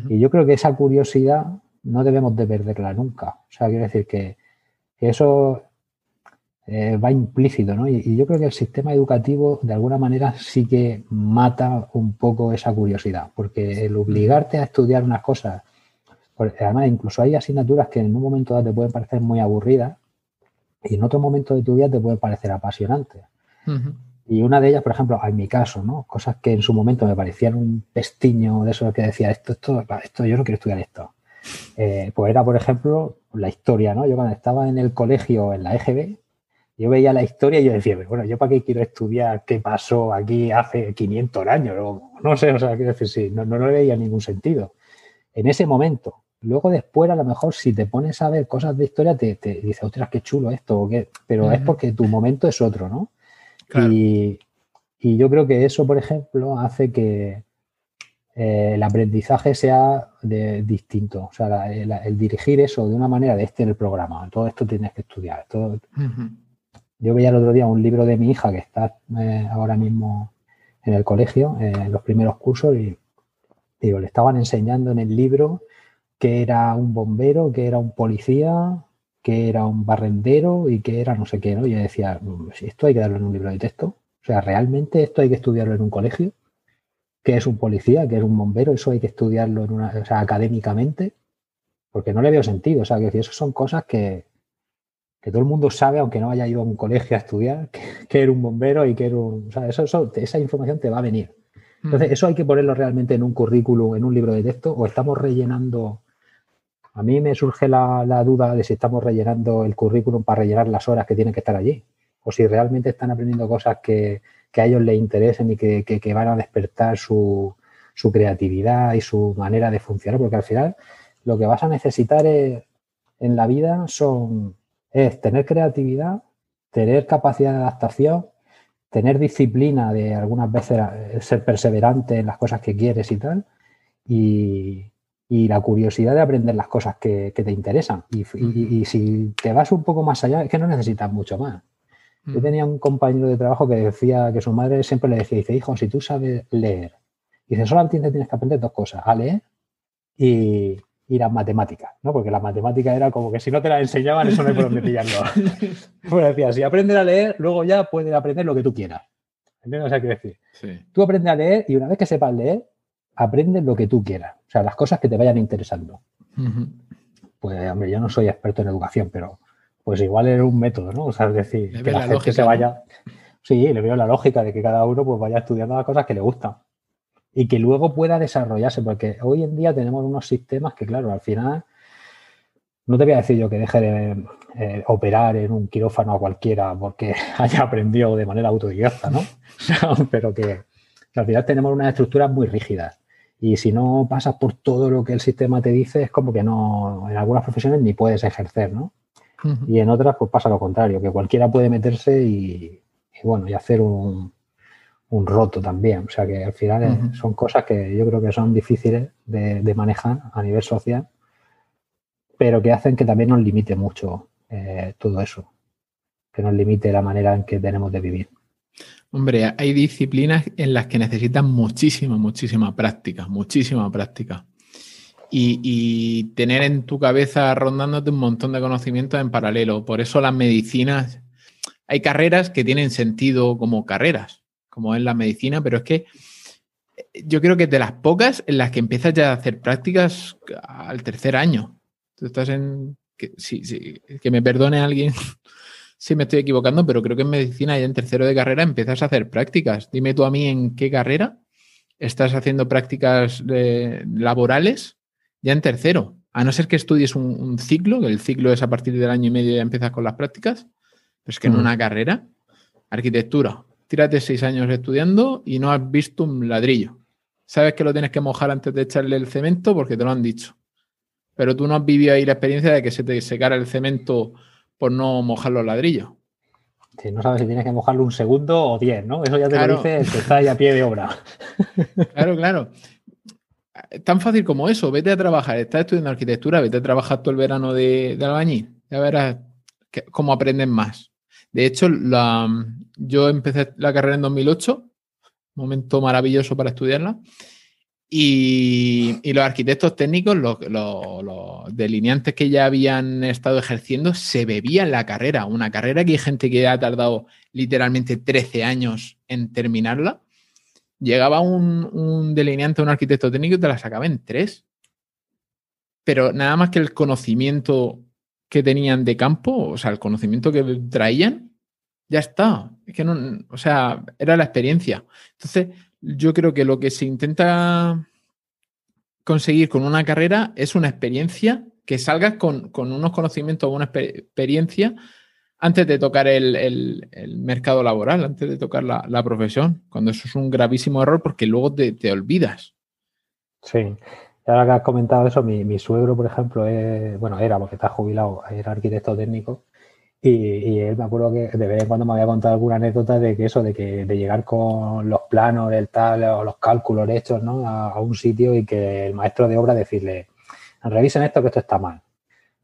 Y yo creo que esa curiosidad no debemos de perderla nunca. O sea, quiero decir que, eso eh, va implícito, ¿no? Y, yo creo que el sistema educativo de alguna manera sí que mata un poco esa curiosidad, porque el obligarte a estudiar unas cosas, además incluso hay asignaturas que en un momento dado te pueden parecer muy aburridas y en otro momento de tu vida te pueden parecer apasionantes. Y una de ellas, por ejemplo, en mi caso, ¿no? Cosas que en su momento me parecían un pestiño de eso que decía, esto, esto, esto, yo no quiero estudiar esto. Eh, pues era, por ejemplo, la historia, ¿no? Yo cuando estaba en el colegio, en la EGB, yo veía la historia y yo decía, bueno, ¿yo para qué quiero estudiar qué pasó aquí hace 500 años? no sé, o sea, quiero decir, sí, no, no, le veía ningún sentido. En ese momento. Luego después, a lo mejor, si te pones a ver cosas de historia, te, te dices, ostras, qué chulo esto, o qué, pero es porque tu momento es otro, ¿no? Y, y yo creo que eso, por ejemplo, hace que, eh, el aprendizaje sea de, distinto. O sea, el, dirigir eso de una manera de este en el programa. Todo esto tienes que estudiar. Yo veía el otro día un libro de mi hija que está eh, ahora mismo en el colegio, eh, en los primeros cursos, y digo, le estaban enseñando en el libro que era un bombero, que era un policía, que era un barrendero y que era no sé qué, ¿no? Y yo decía, mm, esto hay que darlo en un libro de texto. O sea, ¿realmente esto hay que estudiarlo en un colegio? Qué es un policía, qué es un bombero, eso hay que estudiarlo en una, académicamente, porque no le veo sentido. O sea, que eso son cosas que, todo el mundo sabe, aunque no haya ido a un colegio a estudiar, que, era un bombero y que era un. O sea, eso, esa información te va a venir. Entonces, eso hay que ponerlo realmente en un currículum, en un libro de texto, o estamos rellenando. A mí me surge la, duda de si estamos rellenando el currículum para rellenar las horas que tienen que estar allí, o si realmente están aprendiendo cosas que, a ellos les interesen y que, van a despertar su, su, creatividad y su manera de funcionar, porque al final lo que vas a necesitar en la vida son, es tener creatividad, tener capacidad de adaptación tener disciplina de algunas veces ser perseverante en las cosas que quieres y tal, y, la curiosidad de aprender las cosas que, te interesan. Y, si te vas un poco más allá, es que no necesitas mucho más. Yo tenía un compañero de trabajo que decía que su madre siempre le decía, dice, hijo, si tú sabes leer, dice, solamente tienes que aprender dos cosas, a leer y, y las matemáticas, ¿no? Porque las matemáticas era como que si no te las enseñaban, eso no hay por dónde pillarlo. pues decía, si aprendes a leer, luego ya puedes aprender lo que tú quieras. ¿Entiendes? O sea, quiero decir, tú aprendes a leer y una vez que sepas leer, aprendes lo que tú quieras. O sea, las cosas que te vayan interesando. Pues, hombre, yo no soy experto en educación, pero pues igual era un método, ¿no? O sea, es decir, que la, gente se vaya... Sí, le veo la lógica de que cada uno pues vaya estudiando las cosas que le gustan y que luego pueda desarrollarse, porque hoy en día tenemos unos sistemas que, claro, al final, no te voy a decir yo que deje de eh, operar en un quirófano a cualquiera porque haya aprendido de manera autodidacta, ¿no? Pero que, al final tenemos unas estructuras muy rígidas. Y si no pasas por todo lo que el sistema te dice, es como que no, en algunas profesiones ni puedes ejercer, ¿no? Y en otras, pues pasa lo contrario, que cualquiera puede meterse y bueno, y hacer un, un roto también. O sea que al final son cosas que yo creo que son difíciles de, manejar a nivel social, pero que hacen que también nos limite mucho eh, todo eso, que nos limite la manera en que tenemos de vivir. Hombre, hay disciplinas en las que necesitan muchísima, muchísima práctica, muchísima práctica. Y, tener en tu cabeza rondándote un montón de conocimientos en paralelo. Por eso las medicinas, hay carreras que tienen sentido como carreras como es la medicina, pero es que eh, yo creo que de las pocas en las que empiezas ya a hacer prácticas al tercer año. Tú estás en. Que, sí, sí, que me perdone alguien si me estoy equivocando, pero creo que en medicina ya en tercero de carrera empiezas a hacer prácticas. Dime tú a mí en qué carrera estás haciendo prácticas laborales ya en tercero. A no ser que estudies un, ciclo, que el ciclo es a partir del año y medio ya empiezas con las prácticas, pero es que en mm. una carrera, arquitectura, tírate seis años estudiando y no has visto un ladrillo. Sabes que lo tienes que mojar antes de echarle el cemento porque te lo han dicho. Pero tú no has vivido ahí la experiencia de que se te secara el cemento por no mojar los ladrillos. Sí, no sabes si tienes que mojarlo un segundo o diez, ¿no? Eso ya te lo dice el que está ahí a pie de obra. Claro, claro. Tan fácil como eso, vete a trabajar, estás estudiando arquitectura, vete a trabajar todo el verano de, albañil. Ya verás cómo aprenden más. De hecho, la, yo empecé la carrera en 2008, momento maravilloso para estudiarla. Y, los arquitectos técnicos, los, delineantes que ya habían estado ejerciendo, se bebían la carrera. Una carrera que hay gente que ha tardado literalmente 13 años en terminarla. Llegaba un, delineante, un arquitecto técnico y te la sacaba en tres. Pero nada más que el conocimiento que tenían de campo, o sea, el conocimiento que traían, ya está. Es que no, o sea, era la experiencia. Entonces, yo creo que lo que se intenta conseguir con una carrera es una experiencia que salgas con, unos conocimientos o una experiencia antes de tocar el, mercado laboral, antes de tocar la, profesión, cuando eso es un gravísimo error porque luego te, te olvidas. Sí, ahora que has comentado eso, mi, suegro, por ejemplo, bueno, era porque está jubilado, era arquitecto técnico. Y, él me acuerdo que de vez en cuando me había contado alguna anécdota de que eso, de que de llegar con los planos, el tal, o los cálculos hechos, ¿no? A, un sitio y que el maestro de obra decirle, revisen esto que esto está mal.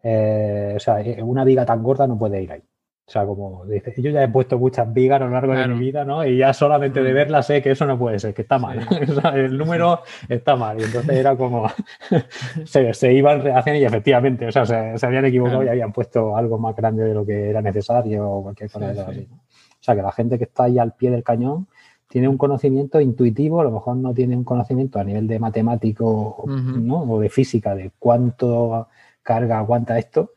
Eh, o sea, una viga tan gorda no puede ir ahí. O sea, como yo ya he puesto muchas vigas a lo largo de mi vida, ¿no? Y ya solamente de mm. verlas sé que eso no puede ser, que está mal. el número está mal. Y entonces era como, se, se, iban reaccionando y efectivamente, o sea, se, habían equivocado y habían puesto algo más grande de lo que era necesario o cualquier cosa de así. O sea, que la gente que está ahí al pie del cañón tiene un conocimiento intuitivo, a lo mejor no tiene un conocimiento a nivel de matemático ¿no? o de física, de cuánto carga aguanta esto,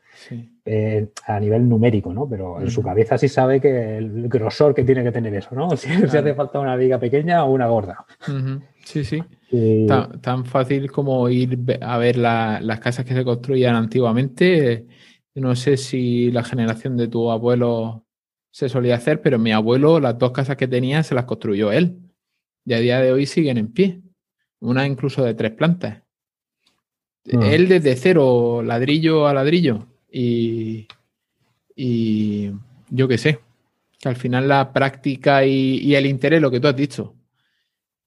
eh, a nivel numérico, ¿no? Pero en su cabeza sí sabe que el grosor que tiene que tener eso, ¿no? Si, hace falta una viga pequeña o una gorda. Sí, sí. Tan, fácil como ir a ver las casas que se construían antiguamente. No sé si la generación de tu abuelo se solía hacer, pero mi abuelo, las dos casas que tenía, se las construyó él. Y a día de hoy siguen en pie. Una incluso de tres plantas. Mm. Él desde cero, ladrillo a ladrillo. Y, y yo qué sé, que al final la práctica y, el interés, lo que tú has dicho,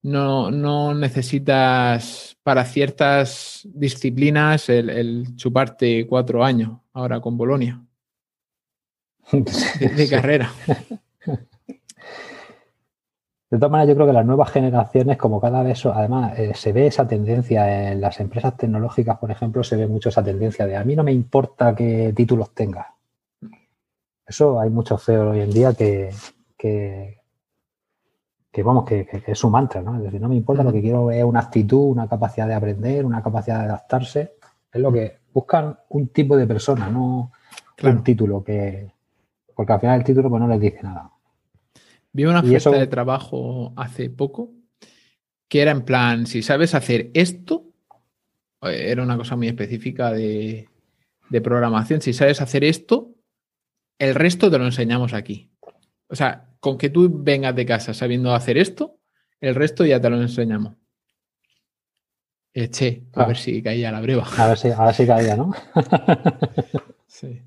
no, no necesitas para ciertas disciplinas el, chuparte cuatro años ahora con Bolonia de carrera. De todas maneras, yo creo que las nuevas generaciones, como cada vez, además, eh, se ve esa tendencia en las empresas tecnológicas, por ejemplo, se ve mucho esa tendencia de a mí no me importa qué títulos tengas. Eso hay muchos feos hoy en día que, que, vamos, que, es su mantra, ¿no? Es decir, no me importa, lo que quiero es una actitud, una capacidad de aprender, una capacidad de adaptarse. Es lo que buscan un tipo de persona, no un título que. Porque al final el título pues, no les dice nada. Vi una oferta de trabajo hace poco que era en plan, si sabes hacer esto, eh, era una cosa muy específica de, programación, si sabes hacer esto, el resto te lo enseñamos aquí. O sea, con que tú vengas de casa sabiendo hacer esto, el resto ya te lo enseñamos. Eché, a ah. ver si caía la breva. A ver si, a ver si caía, ¿no? sí.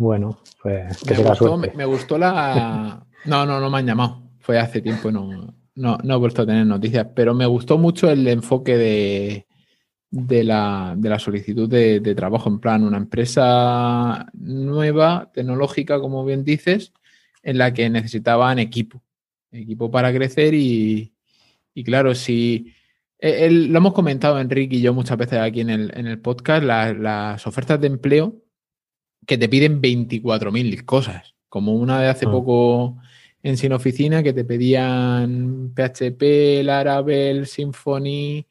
Bueno, pues me gustó la, no, no, no me han llamado. Fue hace tiempo y no, no, he vuelto a tener noticias, pero me gustó mucho el enfoque de, de, la, solicitud de, trabajo. En plan, una empresa nueva, tecnológica, como bien dices, en la que necesitaban equipo. Equipo para crecer y, claro, si. Eh, lo hemos comentado Enrique y yo muchas veces aquí en el, en el podcast, las ofertas de empleo que te piden 24.000 cosas. Como una de hace ah. poco en Sin Oficina que te pedían PHP, Laravel, Symfony.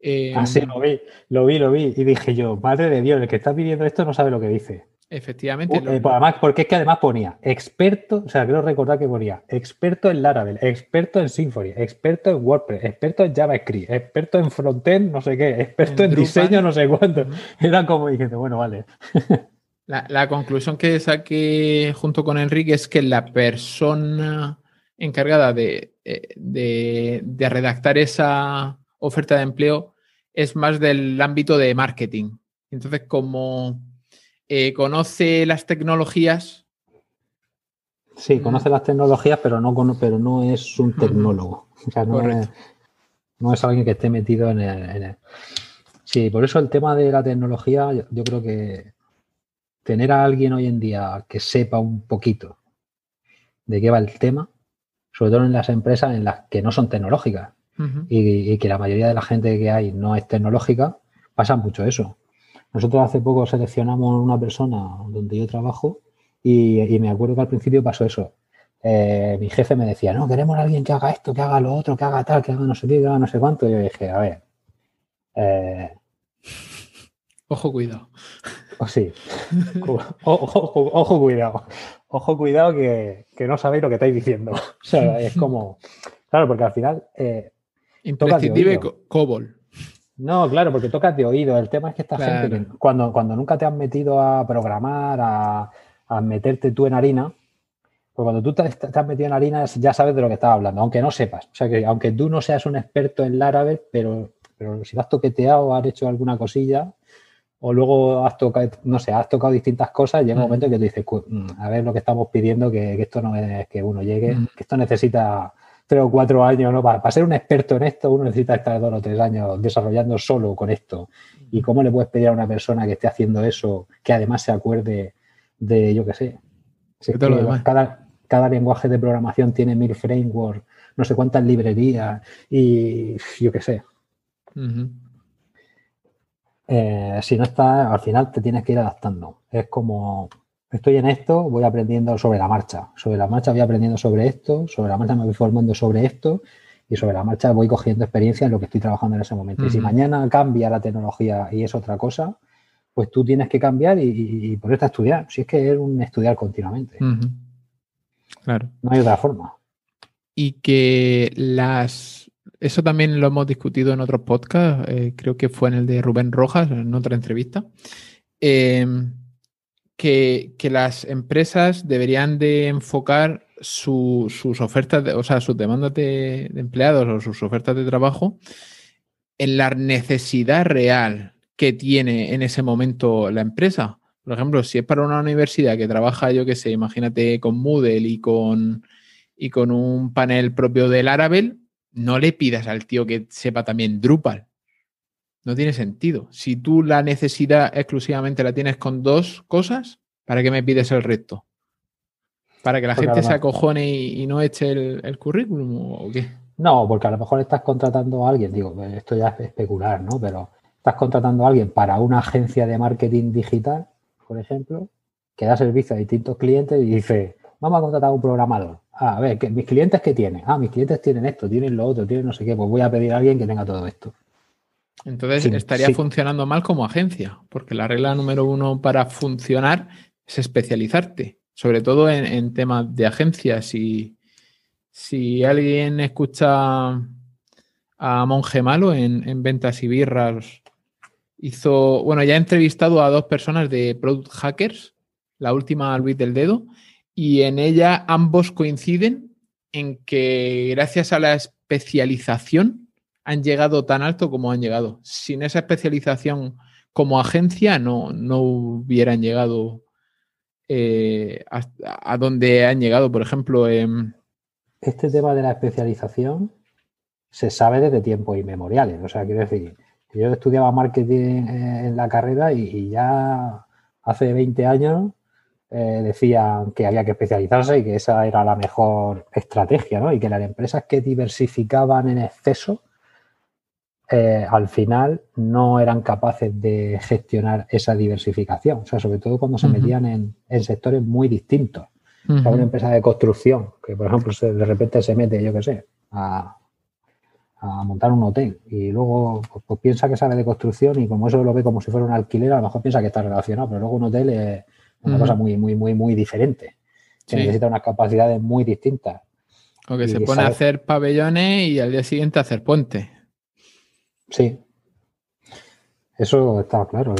Eh, ah, sí, lo vi, lo vi, lo vi. Y dije yo, madre de Dios, el que está pidiendo esto no sabe lo que dice. Efectivamente. Uh, eh, pues además, porque es que además ponía experto, o sea, quiero recordar que ponía experto en Laravel, experto en Symfony, experto en WordPress, experto en JavaScript, experto en frontend, no sé qué, experto en, diseño, no sé cuánto. Era como diciendo, bueno, vale. La, conclusión que saqué junto con Enrique es que la persona encargada de, eh, redactar esa oferta de empleo es más del ámbito de marketing. Entonces, como eh, conoce las tecnologías. Sí, conoce las tecnologías, pero no, pero no es un tecnólogo. O sea, no, es, alguien que esté metido en el, Sí, por eso el tema de la tecnología, yo creo que tener a alguien hoy en día que sepa un poquito de qué va el tema, sobre todo en las empresas en las que no son tecnológicas y, que la mayoría de la gente que hay no es tecnológica, pasa mucho eso. Nosotros hace poco seleccionamos una persona donde yo trabajo y, me acuerdo que al principio pasó eso. Eh, mi jefe me decía, no, queremos a alguien que haga esto, que haga lo otro, que haga tal, que haga no sé qué, que haga no sé cuánto. Y yo dije, a ver, eh, Ojo, cuidado. Oh, sí. Ojo, cuidado. Ojo, cuidado que, no sabéis lo que estáis diciendo. O sea, es como. Claro, porque al final. Eh, Imprescindible COBOL. No, claro, porque tocas de oído. El tema es que esta gente, cuando, cuando nunca te has metido a programar, a, meterte tú en harina, pues cuando tú te, has metido en harina ya sabes de lo que estás hablando, aunque no sepas. O sea, que aunque tú no seas un experto en Laravel, pero, pero si has toqueteado o has hecho alguna cosilla, o luego has tocado, no sé, has tocado distintas cosas y llega un momento en que te dices, mm, a ver lo que estamos pidiendo, que, esto no es que uno llegue, que esto necesita tres o cuatro años, ¿no? Para, ser un experto en esto, uno necesita estar dos o tres años desarrollando solo con esto. ¿Y cómo le puedes pedir a una persona que esté haciendo eso, que además se acuerde de, yo qué sé? cada, cada lenguaje de programación tiene mil frameworks, no sé cuántas librerías y yo qué sé. Eh, si no estás, al final te tienes que ir adaptando. Es como, estoy en esto, voy aprendiendo sobre la marcha. Sobre la marcha voy aprendiendo sobre esto, sobre la marcha me voy formando sobre esto y sobre la marcha voy cogiendo experiencia en lo que estoy trabajando en ese momento. Y si mañana cambia la tecnología y es otra cosa, pues tú tienes que cambiar y, por ponerte a estudiar. Si es que es un estudiar continuamente. Claro. No hay otra forma. Y que las. Eso también lo hemos discutido en otros podcasts, eh, creo que fue en el de Rubén Rojas, en otra entrevista. Em, que, las empresas deberían de enfocar sus ofertas, o sea, sus demandas de, de, empleados o sus ofertas de trabajo en la necesidad real que tiene en ese momento la empresa. Por ejemplo, si es para una universidad que trabaja, yo qué sé, imagínate con Moodle y con, y con un panel propio del Laravel, no le pidas al tío que sepa también Drupal. No tiene sentido. Si tú la necesidad exclusivamente la tienes con dos cosas, ¿para qué me pides el resto? ¿Para que la gente se acojone y, no eche el, el, currículum o qué? No, porque a lo mejor estás contratando a alguien, digo, esto ya es especular, ¿no? Pero estás contratando a alguien para una agencia de marketing digital, por ejemplo, que da servicio a distintos clientes y dice, vamos a contratar a un programador. Ah, a ver, ¿qué, mis clientes qué tienen? Ah, mis clientes tienen esto, tienen lo otro, tienen no sé qué, pues voy a pedir a alguien que tenga todo esto. Entonces estaría funcionando mal como agencia, porque la regla número uno para funcionar es especializarte, sobre todo en, temas de agencias. Si, si alguien escucha a Monje Malo en, en ventas y birras Hizo, bueno, ya he entrevistado a dos personas de Product Hackers, la última Luis del Dedo, y en ella ambos coinciden en que gracias a la especialización han llegado tan alto como han llegado. Sin esa especialización como agencia no, no hubieran llegado eh, a, donde han llegado. Por ejemplo, este tema de la especialización se sabe desde tiempos inmemoriales. O sea, quiero decir, yo estudiaba marketing en la carrera y, ya hace 20 años eh, decían que había que especializarse y que esa era la mejor estrategia, ¿no? Y que las empresas que diversificaban en exceso, eh, al final no eran capaces de gestionar esa diversificación. O sea, sobre todo cuando se metían en, sectores muy distintos. o sea, una empresa de construcción, que por ejemplo de repente se mete, yo qué sé, a, a montar un hotel y luego pues, pues, piensa que sabe de construcción y como eso lo ve como si fuera un alquiler, a lo mejor piensa que está relacionado, pero luego un hotel es una cosa muy, muy, muy, muy diferente. Se necesita unas capacidades muy distintas. O que se pone a hacer pabellones y al día siguiente a hacer puentes. Sí. Eso está claro.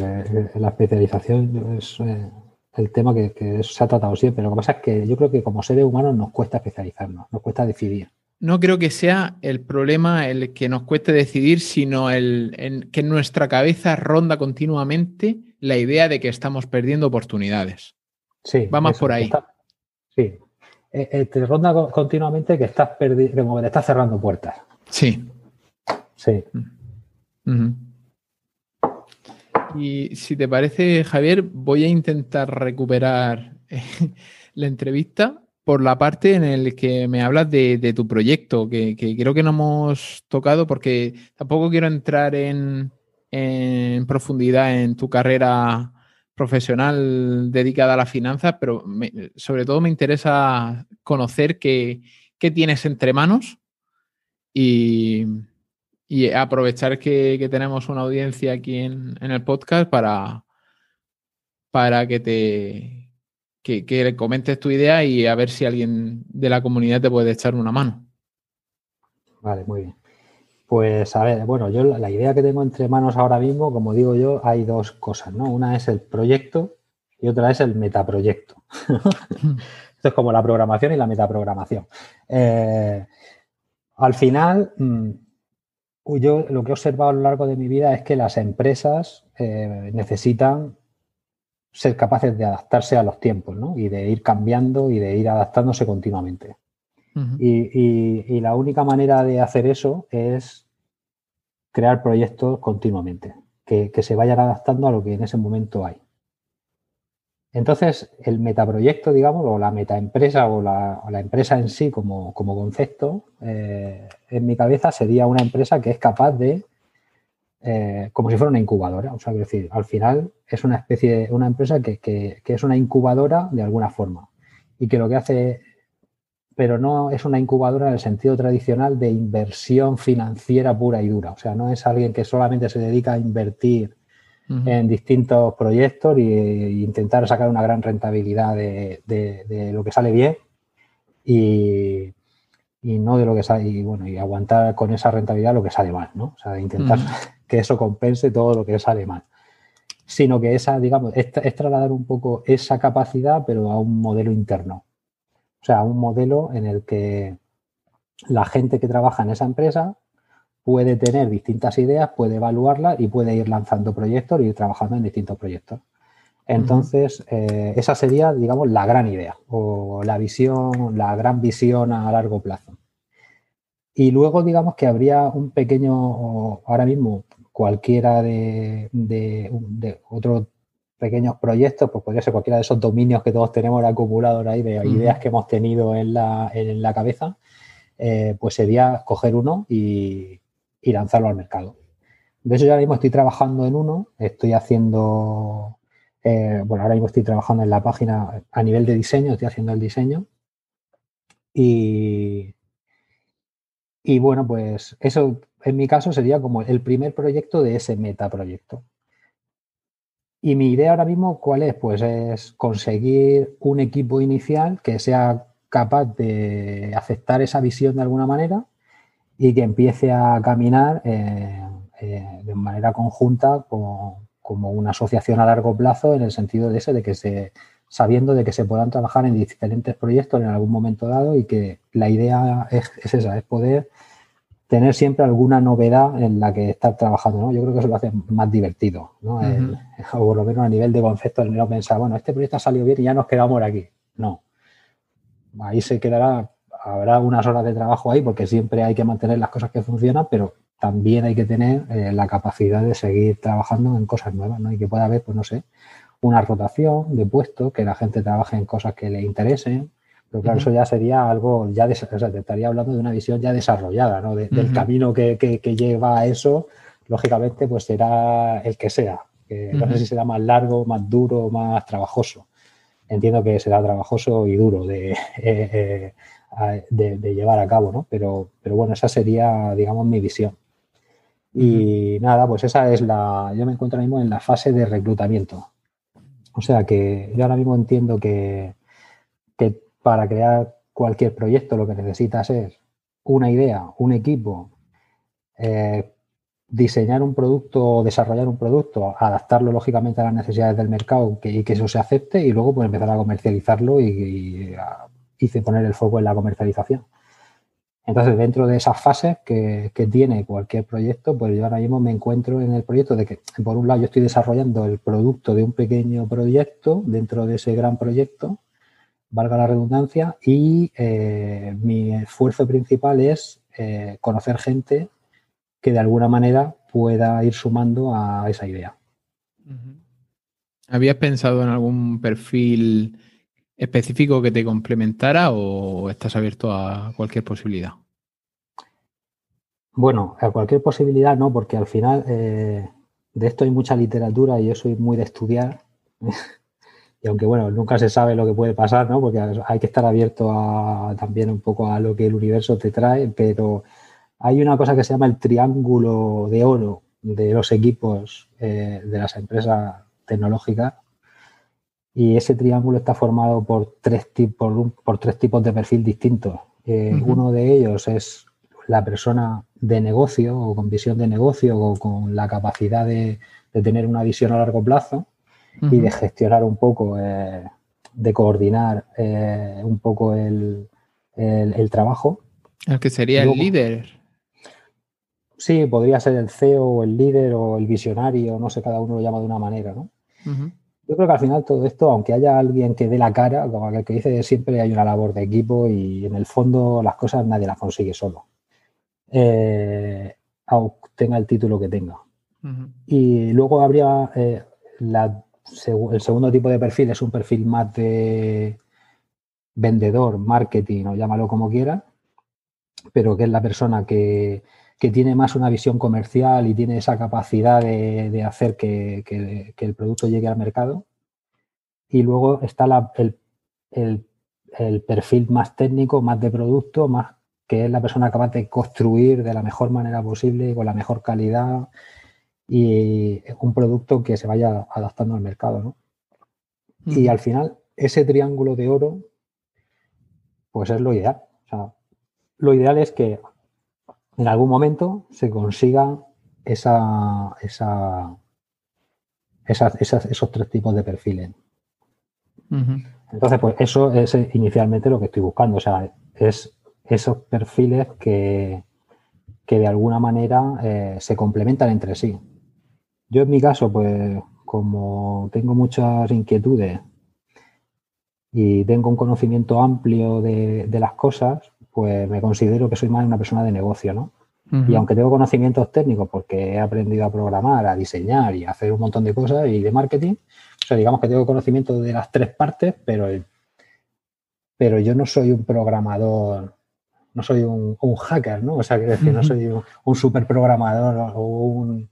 La especialización es eh, el tema que, que se ha tratado siempre. Lo que pasa es que yo creo que como seres humanos nos cuesta especializarnos, nos cuesta decidir no creo que sea el problema el que nos cueste decidir, sino el que en nuestra cabeza ronda continuamente la idea de que estamos perdiendo oportunidades. Sí. Vamos por ahí. sí. Eh, eh, te ronda continuamente que estás perdiendo, te estás cerrando puertas. Sí. Sí. Y si te parece, Javier, voy a intentar recuperar eh, la entrevista por la parte en la que me hablas de, tu proyecto, que, creo que no hemos tocado porque tampoco quiero entrar en, profundidad en tu carrera profesional dedicada a la finanza, pero sobre todo me interesa conocer qué, tienes entre manos y, aprovechar que, tenemos una audiencia aquí en, en el podcast para, para que te que, comentes tu idea y a ver si alguien de la comunidad te puede echar una mano. Vale, muy bien. Pues a ver, bueno, yo la idea que tengo entre manos ahora mismo, como digo yo, hay dos cosas, ¿no? Una es el proyecto y otra es el metaproyecto. Esto es como la programación y la metaprogramación. Eh, al final, mm, yo lo que he observado a lo largo de mi vida es que las empresas eh, necesitan ser capaces de adaptarse a los tiempos ¿no? y de ir cambiando y de ir adaptándose continuamente. y, la única manera de hacer eso es crear proyectos continuamente, que, se vayan adaptando a lo que en ese momento hay. Entonces, el metaproyecto, digamos, o la metaempresa o la, o la empresa en sí como, concepto, eh, en mi cabeza sería una empresa que es capaz de eh, como si fuera una incubadora. O sea, quiero decir, al final es una especie, una empresa que, es una incubadora de alguna forma y que lo que hace, pero no es una incubadora en el sentido tradicional de inversión financiera pura y dura. O sea, no es alguien que solamente se dedica a invertir en distintos proyectos e intentar sacar una gran rentabilidad de, lo que sale bien y, no de lo que sale, y bueno, y aguantar con esa rentabilidad lo que sale mal, ¿no? O sea, intentar que eso compense todo lo que sale mal. Sino que esa, digamos, es, trasladar un poco esa capacidad, pero a un modelo interno. O sea, a un modelo en el que la gente que trabaja en esa empresa puede tener distintas ideas, puede evaluarlas y puede ir lanzando proyectos y ir trabajando en distintos proyectos. Entonces, eh, esa sería, digamos, la gran idea o la visión, la gran visión a largo plazo. Y luego, digamos que habría un pequeño, ahora mismo, cualquiera de, otros pequeños proyectos, pues podría ser cualquiera de esos dominios que todos tenemos acumulados ahí, de ideas que hemos tenido en la, en la cabeza, eh, pues sería coger uno y, y lanzarlo al mercado. De eso yo ahora mismo estoy trabajando en uno, estoy haciendo, eh, bueno, ahora mismo estoy trabajando en la página a nivel de diseño, estoy haciendo el diseño. Y, y bueno, pues eso en mi caso sería como el primer proyecto de ese metaproyecto. Y mi idea ahora mismo, ¿cuál es? Pues es conseguir un equipo inicial que sea capaz de aceptar esa visión de alguna manera y que empiece a caminar eh, eh, de manera conjunta como una asociación a largo plazo en el sentido de ese, de que se, sabiendo de que se puedan trabajar en diferentes proyectos en algún momento dado y que la idea es, esa, es poder tener siempre alguna novedad en la que estar trabajando, ¿no? Yo creo que eso lo hace más divertido, ¿no? o por lo menos a nivel de concepto, el no pensar, bueno, este proyecto ha salido bien y ya nos quedamos aquí. No. Ahí se quedará habrá unas horas de trabajo ahí porque siempre hay que mantener las cosas que funcionan, pero también hay que tener eh, la capacidad de seguir trabajando en cosas nuevas, ¿no? Y que pueda haber, pues no sé, una rotación de puestos, que la gente trabaje en cosas que le interesen. Pero claro, eso ya sería algo, ya o sea, te estaría hablando de una visión ya desarrollada, ¿no? Del camino que, lleva a eso, lógicamente, pues será el que sea. No sé si será más largo, más duro, más trabajoso. Entiendo que será trabajoso y duro de, eh, eh, de, llevar a cabo, ¿no? Pero, pero bueno, esa sería, digamos, mi visión. Y nada, pues esa es la. Yo me encuentro ahora mismo en la fase de reclutamiento. O sea que yo ahora mismo entiendo que, que para crear cualquier proyecto lo que necesitas es una idea, un equipo, eh, diseñar un producto, desarrollar un producto, adaptarlo lógicamente a las necesidades del mercado y que eso se acepte y luego pues empezar a comercializarlo y, a hice poner el foco en la comercialización. Entonces, dentro de esas fases que, tiene cualquier proyecto, pues yo ahora mismo me encuentro en el proyecto de que, por un lado, yo estoy desarrollando el producto de un pequeño proyecto dentro de ese gran proyecto, valga la redundancia, y eh, mi esfuerzo principal es eh, conocer gente que de alguna manera pueda ir sumando a esa idea. ¿Habías pensado en algún perfil específico que te complementara o estás abierto a cualquier posibilidad? Bueno, a cualquier posibilidad no, porque al final eh, de esto hay mucha literatura y yo soy muy de estudiar. y aunque bueno, nunca se sabe lo que puede pasar, ¿no? Porque hay que estar abierto a, también un poco a lo que el universo te trae, pero hay una cosa que se llama el triángulo de oro de los equipos eh, de las empresas tecnológicas y ese triángulo está formado por tres, tipos, por tres tipos de perfil distintos. Eh, uno de ellos es la persona de negocio o con visión de negocio o con la capacidad de, tener una visión a largo plazo y de gestionar un poco, eh, de coordinar eh, un poco el, trabajo. El que sería el líder. Sí, podría ser el CEO o el líder o el visionario, no sé, cada uno lo llama de una manera, ¿no? Yo creo que al final todo esto, aunque haya alguien que dé la cara, como aquel que dice, siempre hay una labor de equipo y en el fondo las cosas nadie las consigue solo. Eh, aunque tenga el título que tenga. Y luego habría eh, el segundo tipo de perfil, es un perfil más de vendedor, marketing o llámalo como quiera, pero que es la persona que, tiene más una visión comercial y tiene esa capacidad de, hacer que, el producto llegue al mercado. Y luego está el, perfil más técnico, más de producto, más que es la persona capaz de construir de la mejor manera posible, con la mejor calidad y un producto que se vaya adaptando al mercado, ¿no? Y al final, ese triángulo de oro, pues es lo ideal. O sea, lo ideal es que en algún momento se consiga esa, esa, esos tres tipos de perfiles. Entonces, pues eso es inicialmente lo que estoy buscando. O sea, es esos perfiles que, que de alguna manera eh, se complementan entre sí. Yo en mi caso, pues como tengo muchas inquietudes y tengo un conocimiento amplio de, las cosas, pues me considero que soy más una persona de negocio, ¿no? Y aunque tengo conocimientos técnicos porque he aprendido a programar, a diseñar y a hacer un montón de cosas y de marketing, o sea, digamos que tengo conocimiento de las tres partes, pero, pero yo no soy un programador, no soy un, hacker, ¿no? O sea, quiero decir, no soy un, un super programador o un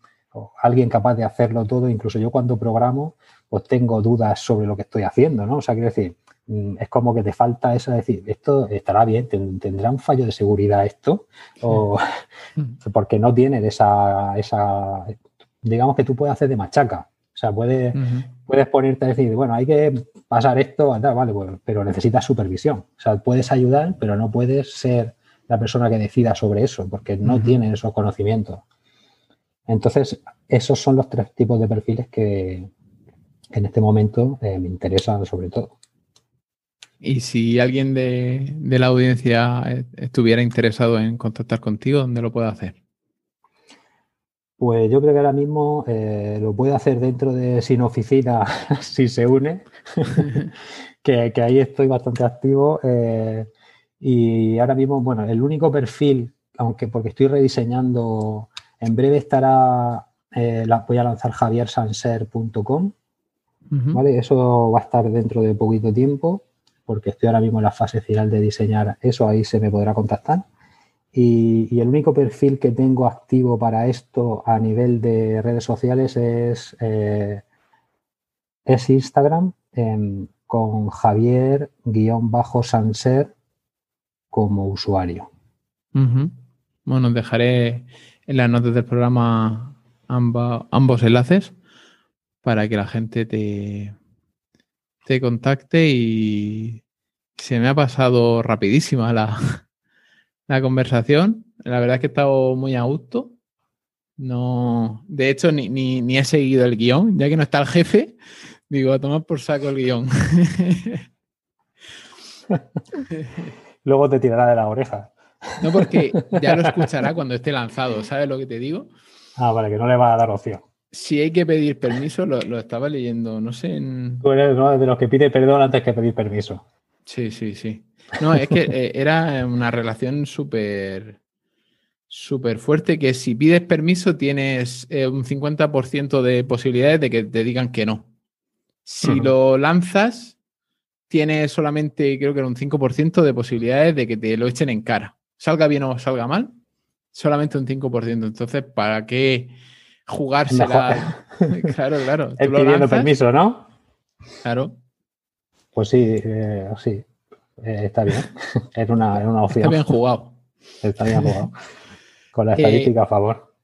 alguien capaz de hacerlo todo. Incluso yo cuando programo, pues tengo dudas sobre lo que estoy haciendo, ¿no? O sea, quiero decir, es como que te falta eso de decir, esto estará bien, tendrá un fallo de seguridad esto, o porque no tiene esa, esa, digamos que tú puedes hacer de machaca. O sea, puedes, puedes ponerte a decir, bueno, hay que pasar esto, vale, pues, pero necesitas supervisión. O sea, puedes ayudar, pero no puedes ser la persona que decida sobre eso, porque no tienes esos conocimientos. Entonces, esos son los tres tipos de perfiles que en este momento eh, me interesan sobre todo. Y si alguien de, la audiencia estuviera interesado en contactar contigo, ¿dónde lo puede hacer? Pues yo creo que ahora mismo eh, lo puede hacer dentro de Sin Oficina si se une, que, ahí estoy bastante activo. Eh, y ahora mismo, bueno, el único perfil, aunque porque estoy rediseñando en breve estará, eh, voy a lanzar javiersanser.com, ¿vale? Eso va a estar dentro de poquito tiempo, porque estoy ahora mismo en la fase final de diseñar eso, ahí se me podrá contactar. Y, el único perfil que tengo activo para esto a nivel de redes sociales es, eh, es Instagram em, con Javier-Sanser como usuario. Bueno, dejaré en las notas del programa ambos enlaces para que la gente te, te contacte y se me ha pasado rapidísima la, la conversación. La verdad es que he estado muy a gusto. No, de hecho, ni, ni, he seguido el guion, ya que no está el jefe, digo, a tomar por saco el guion. Luego te tirará de la oreja. No, porque ya lo escuchará cuando esté lanzado, ¿sabes lo que te digo? Ah, vale, que no le va a dar opción. Si hay que pedir permiso, lo, estaba leyendo, no sé. Tú eres uno de los que pide perdón antes que pedir permiso. Sí, sí, sí. No, es que eh, era una relación súper súper fuerte que si pides permiso tienes eh, un 50% de posibilidades de que te digan que no. Si lo lanzas, tienes solamente, creo que era un 5% de posibilidades de que te lo echen en cara salga bien o salga mal, solamente un 5%. Entonces, ¿para qué jugársela? claro, claro. Pidiendo permiso, ¿no? Claro. Pues sí, eh, sí. Eh, está bien. Es una, una, opción. Está bien jugado. Está bien jugado. Con la estadística a favor.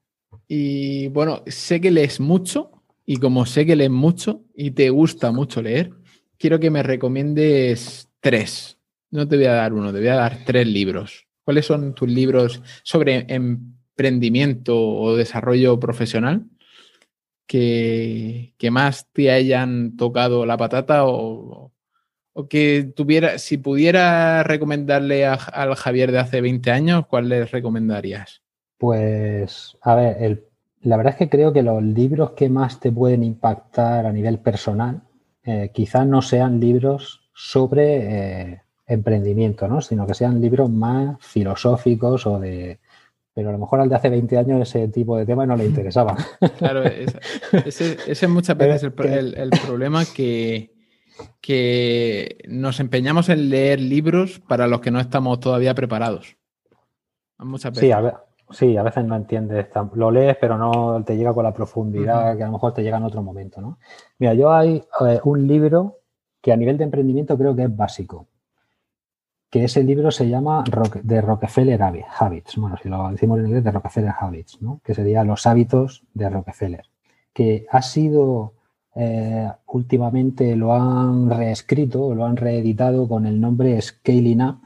Y bueno, sé que lees mucho y como sé que lees mucho y te gusta mucho leer, quiero que me recomiendes tres. No te voy a dar uno, te voy a dar tres libros. ¿Cuáles son tus libros sobre emprendimiento o desarrollo profesional que, más te hayan tocado la patata o, que tuviera, si pudiera recomendarle al Javier de hace 20 años, ¿cuál les recomendarías? Pues, a ver, la verdad es que creo que los libros que más te pueden impactar a nivel personal eh, quizás no sean libros sobre eh, emprendimiento, ¿no? Sino que sean libros más filosóficos o de... Pero a lo mejor al de hace 20 años ese tipo de tema no le interesaba. Claro, ese, es muchas veces el, problema que, que nos empeñamos en leer libros para los que no estamos todavía preparados. Muchas veces. Sí, a, sí, a veces no entiendes. Lo lees, pero no te llega con la profundidad que a lo mejor te llega en otro momento, ¿no? Mira, yo hay un libro que a nivel de emprendimiento creo que es básico, que ese libro se llama The Rockefeller Habits. Bueno, si lo decimos en inglés, The Rockefeller Habits, ¿no? que sería los hábitos de Rockefeller, que ha sido eh, últimamente lo han reescrito, lo han reeditado con el nombre Scaling Up,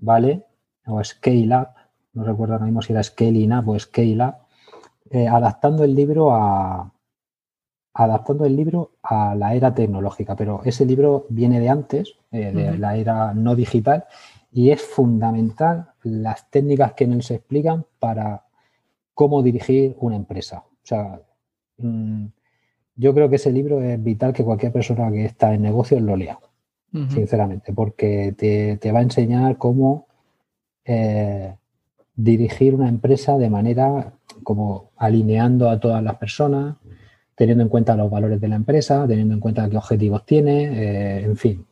¿vale? O Scale Up, no recuerdo ahora mismo si era Scaling Up o Scale Up, eh, adaptando el libro a adaptando el libro a la era tecnológica, pero ese libro viene de antes, eh, de la era no digital, y es fundamental las técnicas que en él se explican para cómo dirigir una empresa. O sea, mm, yo creo que ese libro es vital que cualquier persona que está en negocios lo lea, sinceramente, porque te, va a enseñar cómo eh, dirigir una empresa de manera como alineando a todas las personas, teniendo en cuenta los valores de la empresa, teniendo en cuenta qué objetivos tiene, eh, en fin.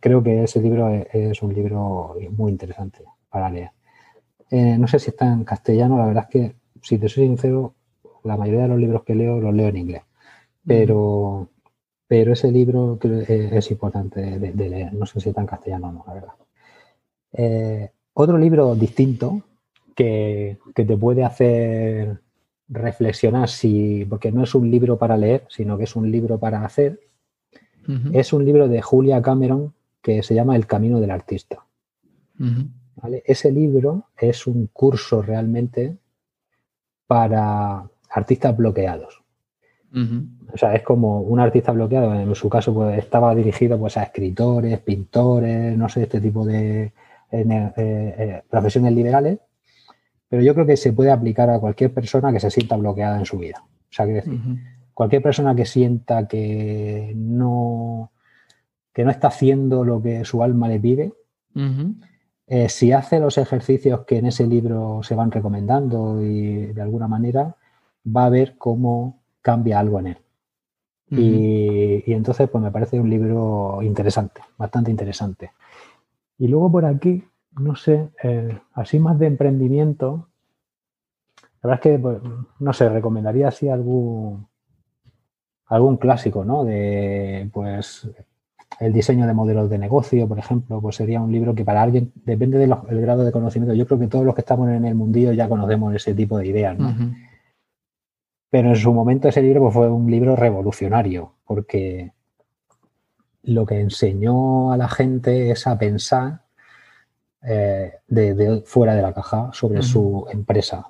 Creo que ese libro es, un libro muy interesante para leer. Eh, no sé si está en castellano, la verdad es que, si te soy sincero, la mayoría de los libros que leo los leo en inglés pero, pero ese libro es importante de, leer. No sé si está en castellano o no, la verdad. Eh, otro libro distinto que, te puede hacer reflexionar, si, porque no es un libro para leer, sino que es un libro para hacer, es un libro de Julia Cameron que se llama El Camino del Artista. Ese libro es un curso realmente para artistas bloqueados. O sea, es como un artista bloqueado, en su caso pues, estaba dirigido pues, a escritores, pintores, no sé, este tipo de eh, eh, profesiones liberales, pero yo creo que se puede aplicar a cualquier persona que se sienta bloqueada en su vida. O sea, quiero decir, cualquier persona que sienta que no, que no está haciendo lo que su alma le pide, eh, si hace los ejercicios que en ese libro se van recomendando y de alguna manera, va a ver cómo cambia algo en él. y, entonces, pues me parece un libro interesante, bastante interesante. Y luego por aquí, no sé, eh, así más de emprendimiento, la verdad es que, pues, no sé, recomendaría así algún, algún clásico, ¿no? De, pues, el diseño de modelos de negocio, por ejemplo, pues sería un libro que para alguien, depende del grado de conocimiento, yo creo que todos los que estamos en el mundillo ya conocemos ese tipo de ideas, ¿no? Pero en su momento ese libro pues, fue un libro revolucionario, porque lo que enseñó a la gente es a pensar eh, de, fuera de la caja sobre su empresa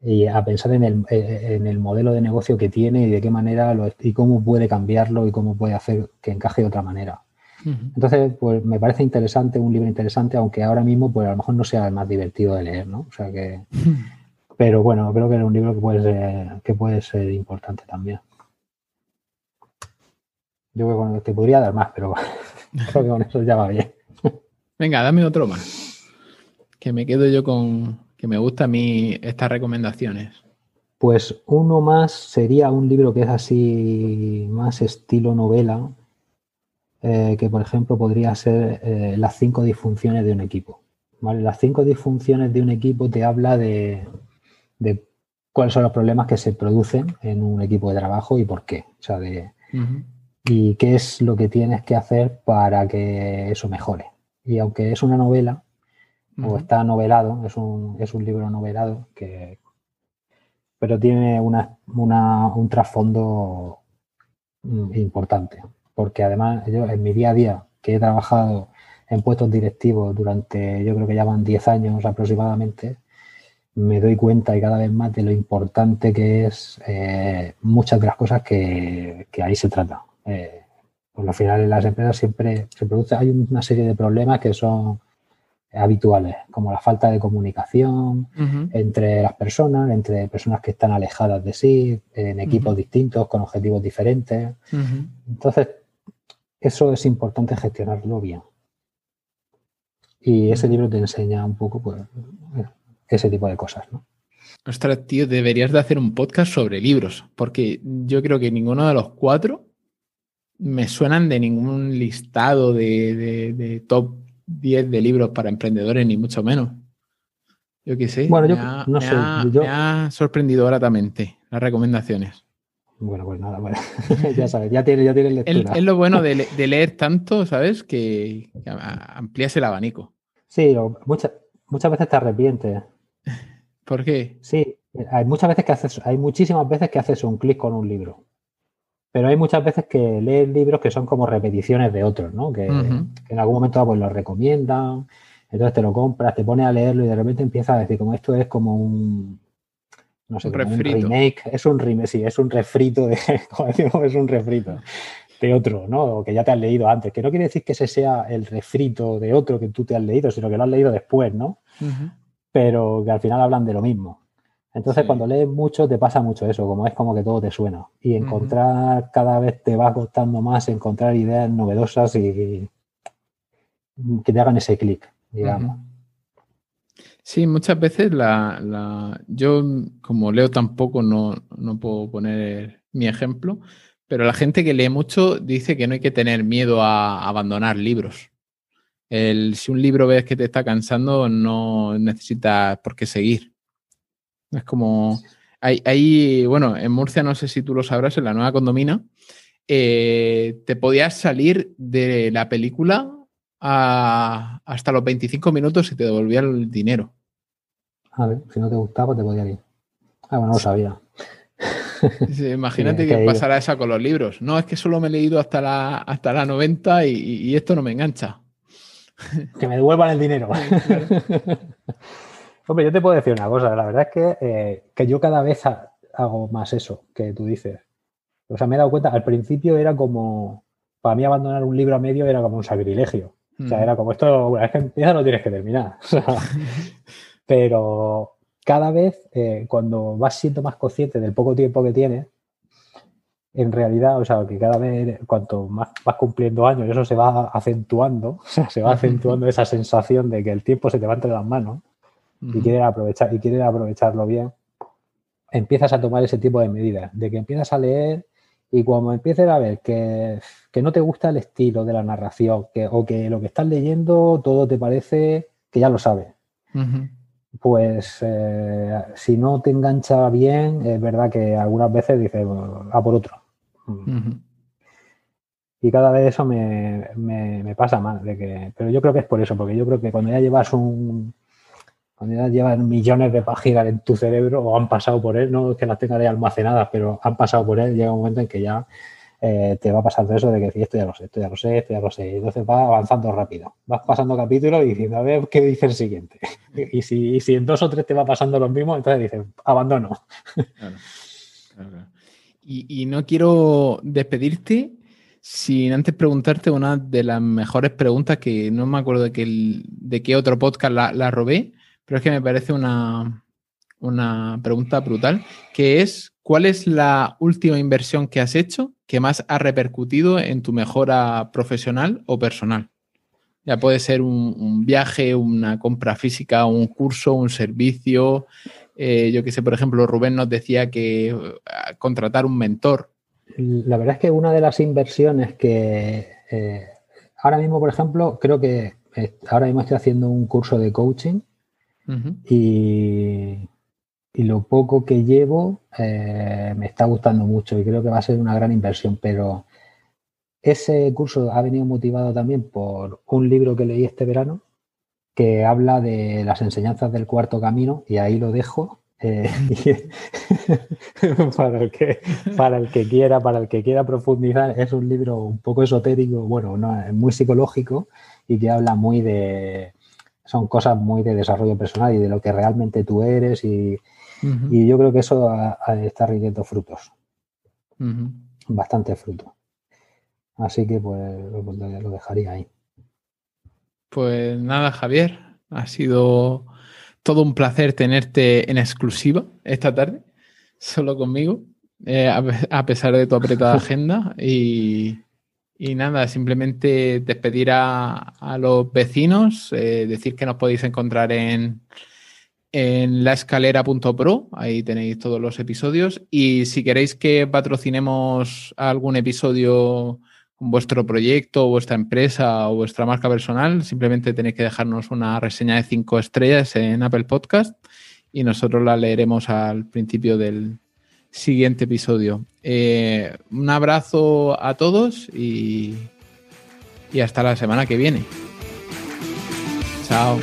y a pensar en el, eh, en el, modelo de negocio que tiene y de qué manera lo, y cómo puede cambiarlo y cómo puede hacer que encaje de otra manera. Entonces, pues me parece interesante, un libro interesante, aunque ahora mismo pues a lo mejor no sea el más divertido de leer, ¿no? O sea que pero bueno, creo que es un libro que puede ser, que puede ser importante también. Yo creo que te podría dar más, pero creo que con eso ya va bien. Venga, dame otro más. Que me quedo yo con que me gusta a mí estas recomendaciones. Pues uno más sería un libro que es así más estilo novela, eh, que por ejemplo podría ser eh, Las cinco disfunciones de un equipo. Las cinco disfunciones de un equipo te habla de, de cuáles son los problemas que se producen en un equipo de trabajo y por qué. O sea, de, y qué es lo que tienes que hacer para que eso mejore. Y aunque es una novela, o está novelado, es un, es un libro novelado, que, pero tiene una, un trasfondo mm, importante. Porque además, yo en mi día a día, que he trabajado en puestos directivos durante, yo creo que ya van 10 años aproximadamente, me doy cuenta y cada vez más de lo importante que es eh, muchas de las cosas que, ahí se trata. Eh, pues al final en las empresas siempre se produce, hay una serie de problemas que son habituales, como la falta de comunicación entre las personas, entre personas que están alejadas de sí, en equipos distintos, con objetivos diferentes. Entonces, eso es importante gestionarlo bien. Y ese libro te enseña un poco, pues, ese tipo de cosas, ¿no? Ostras, tío, deberías de hacer un podcast sobre libros, porque yo creo que ninguno de los cuatro me suenan de ningún listado de, top 10 de libros para emprendedores, ni mucho menos. Yo qué sé. Bueno, yo me no sé. me ha sorprendido gratamente las recomendaciones. Bueno, pues nada, bueno. ya sabes, ya tienes, ya lectura. Es, lo bueno de, leer tanto, ¿sabes? Que, amplías el abanico. Sí, muchas, muchas veces te arrepientes. ¿Por qué? Sí, hay muchas veces que haces, hay muchísimas veces que haces un clic con un libro. Pero hay muchas veces que lees libros que son como repeticiones de otros, ¿no? Que, en algún momento pues, los recomiendan, entonces te lo compras, te pones a leerlo y de repente empiezas a decir, como esto es como un, no sé, un, remake, es un remake, sí, es un refrito de, como decimos, es un refrito de otro, ¿no? que ya te has leído antes, que no quiere decir que ese sea el refrito de otro que tú te has leído, sino que lo has leído después, ¿no? Pero que al final hablan de lo mismo. Entonces, cuando lees mucho, te pasa mucho eso, como es como que todo te suena. Y encontrar cada vez te va costando más encontrar ideas novedosas y, que te hagan ese clic, digamos. Sí, muchas veces la, yo como leo tampoco no, no puedo poner mi ejemplo, pero la gente que lee mucho dice que no hay que tener miedo a abandonar libros. El, si un libro ves que te está cansando, no necesitas por qué seguir. Es como. Hay, bueno, en Murcia, no sé si tú lo sabrás, en la nueva condomina, eh, te podías salir de la película hasta los 25 minutos y te devolvía el dinero. A ver, si no te gustaba, te podía ir. Ah, bueno, no lo sabía. imagínate que, pasara esa con los libros. No, es que solo me he leído hasta la, hasta la 90 y, esto no me engancha. Que me devuelvan el dinero. Hombre, yo te puedo decir una cosa, la verdad es eh, que, yo cada vez hago más eso que tú dices. O sea, me he dado cuenta, al principio era como, para mí abandonar un libro a medio era como un sacrilegio. O sea, mm. era como esto, bueno, es que empieza no tienes que terminar. pero cada vez, eh, cuando vas siendo más consciente del poco tiempo que tienes, en realidad, o sea, que cada vez, cuanto más vas cumpliendo años, eso se va acentuando, o sea, se va acentuando esa sensación de que el tiempo se te va entre las manos y quieres aprovechar y quieres aprovecharlo bien, empiezas a tomar ese tipo de medidas, de que empiezas a leer y cuando empieces a ver que, no te gusta el estilo de la narración que, o que lo que estás leyendo todo te parece que ya lo sabes, pues eh, si no te engancha bien, es verdad que algunas veces dices, a por otro. Y cada vez eso me, me, pasa más. De que, pero yo creo que es por eso, porque yo creo que cuando ya llevas un, cuando ya llevan millones de páginas en tu cerebro o han pasado por él, no es que las tengas ahí almacenadas, pero han pasado por él, llega un momento en que ya eh, te va de eso de que esto ya lo sé, esto ya lo sé, esto ya lo sé. Entonces va avanzando rápido. Vas pasando capítulos y diciendo, a ver qué dice el siguiente. y, si, en dos o tres te va pasando lo mismo, entonces dices, abandono. Y, no quiero despedirte sin antes preguntarte una de las mejores preguntas que no me acuerdo de, que de qué otro podcast la robé pero es que me parece una, pregunta brutal, que es, ¿cuál es la última inversión que has hecho que más ha repercutido en tu mejora profesional o personal? Ya puede ser un, viaje, una compra física, un curso, un servicio. Eh, yo que sé, por ejemplo, Rubén nos decía que eh, contratar un mentor. La verdad es que una de las inversiones que eh, ahora mismo, por ejemplo, creo que ahora mismo estoy haciendo un curso de coaching y, lo poco que llevo eh, me está gustando mucho y creo que va a ser una gran inversión, pero ese curso ha venido motivado también por un libro que leí este verano que habla de las enseñanzas del cuarto camino y ahí lo dejo. Eh, para, el que, para el que quiera, para el que quiera profundizar, es un libro un poco esotérico, bueno, no, es muy psicológico y que habla muy de, son cosas muy de desarrollo personal y de lo que realmente tú eres y, yo creo que eso está rindiendo frutos. Bastante fruto. Así que pues lo dejaría ahí. Pues nada, Javier, ha sido todo un placer tenerte en exclusiva esta tarde, solo conmigo, eh, a pesar de tu apretada agenda. Y, y nada, simplemente despedir a, los vecinos, eh, decir que nos podéis encontrar en, en laescalera.pro, ahí tenéis todos los episodios. Y si queréis que patrocinemos algún episodio con vuestro proyecto, vuestra empresa o vuestra marca personal, simplemente tenéis que dejarnos una reseña de cinco estrellas en Apple Podcast y nosotros la leeremos al principio del siguiente episodio. Eh, un abrazo a todos y, y hasta la semana que viene. Chao.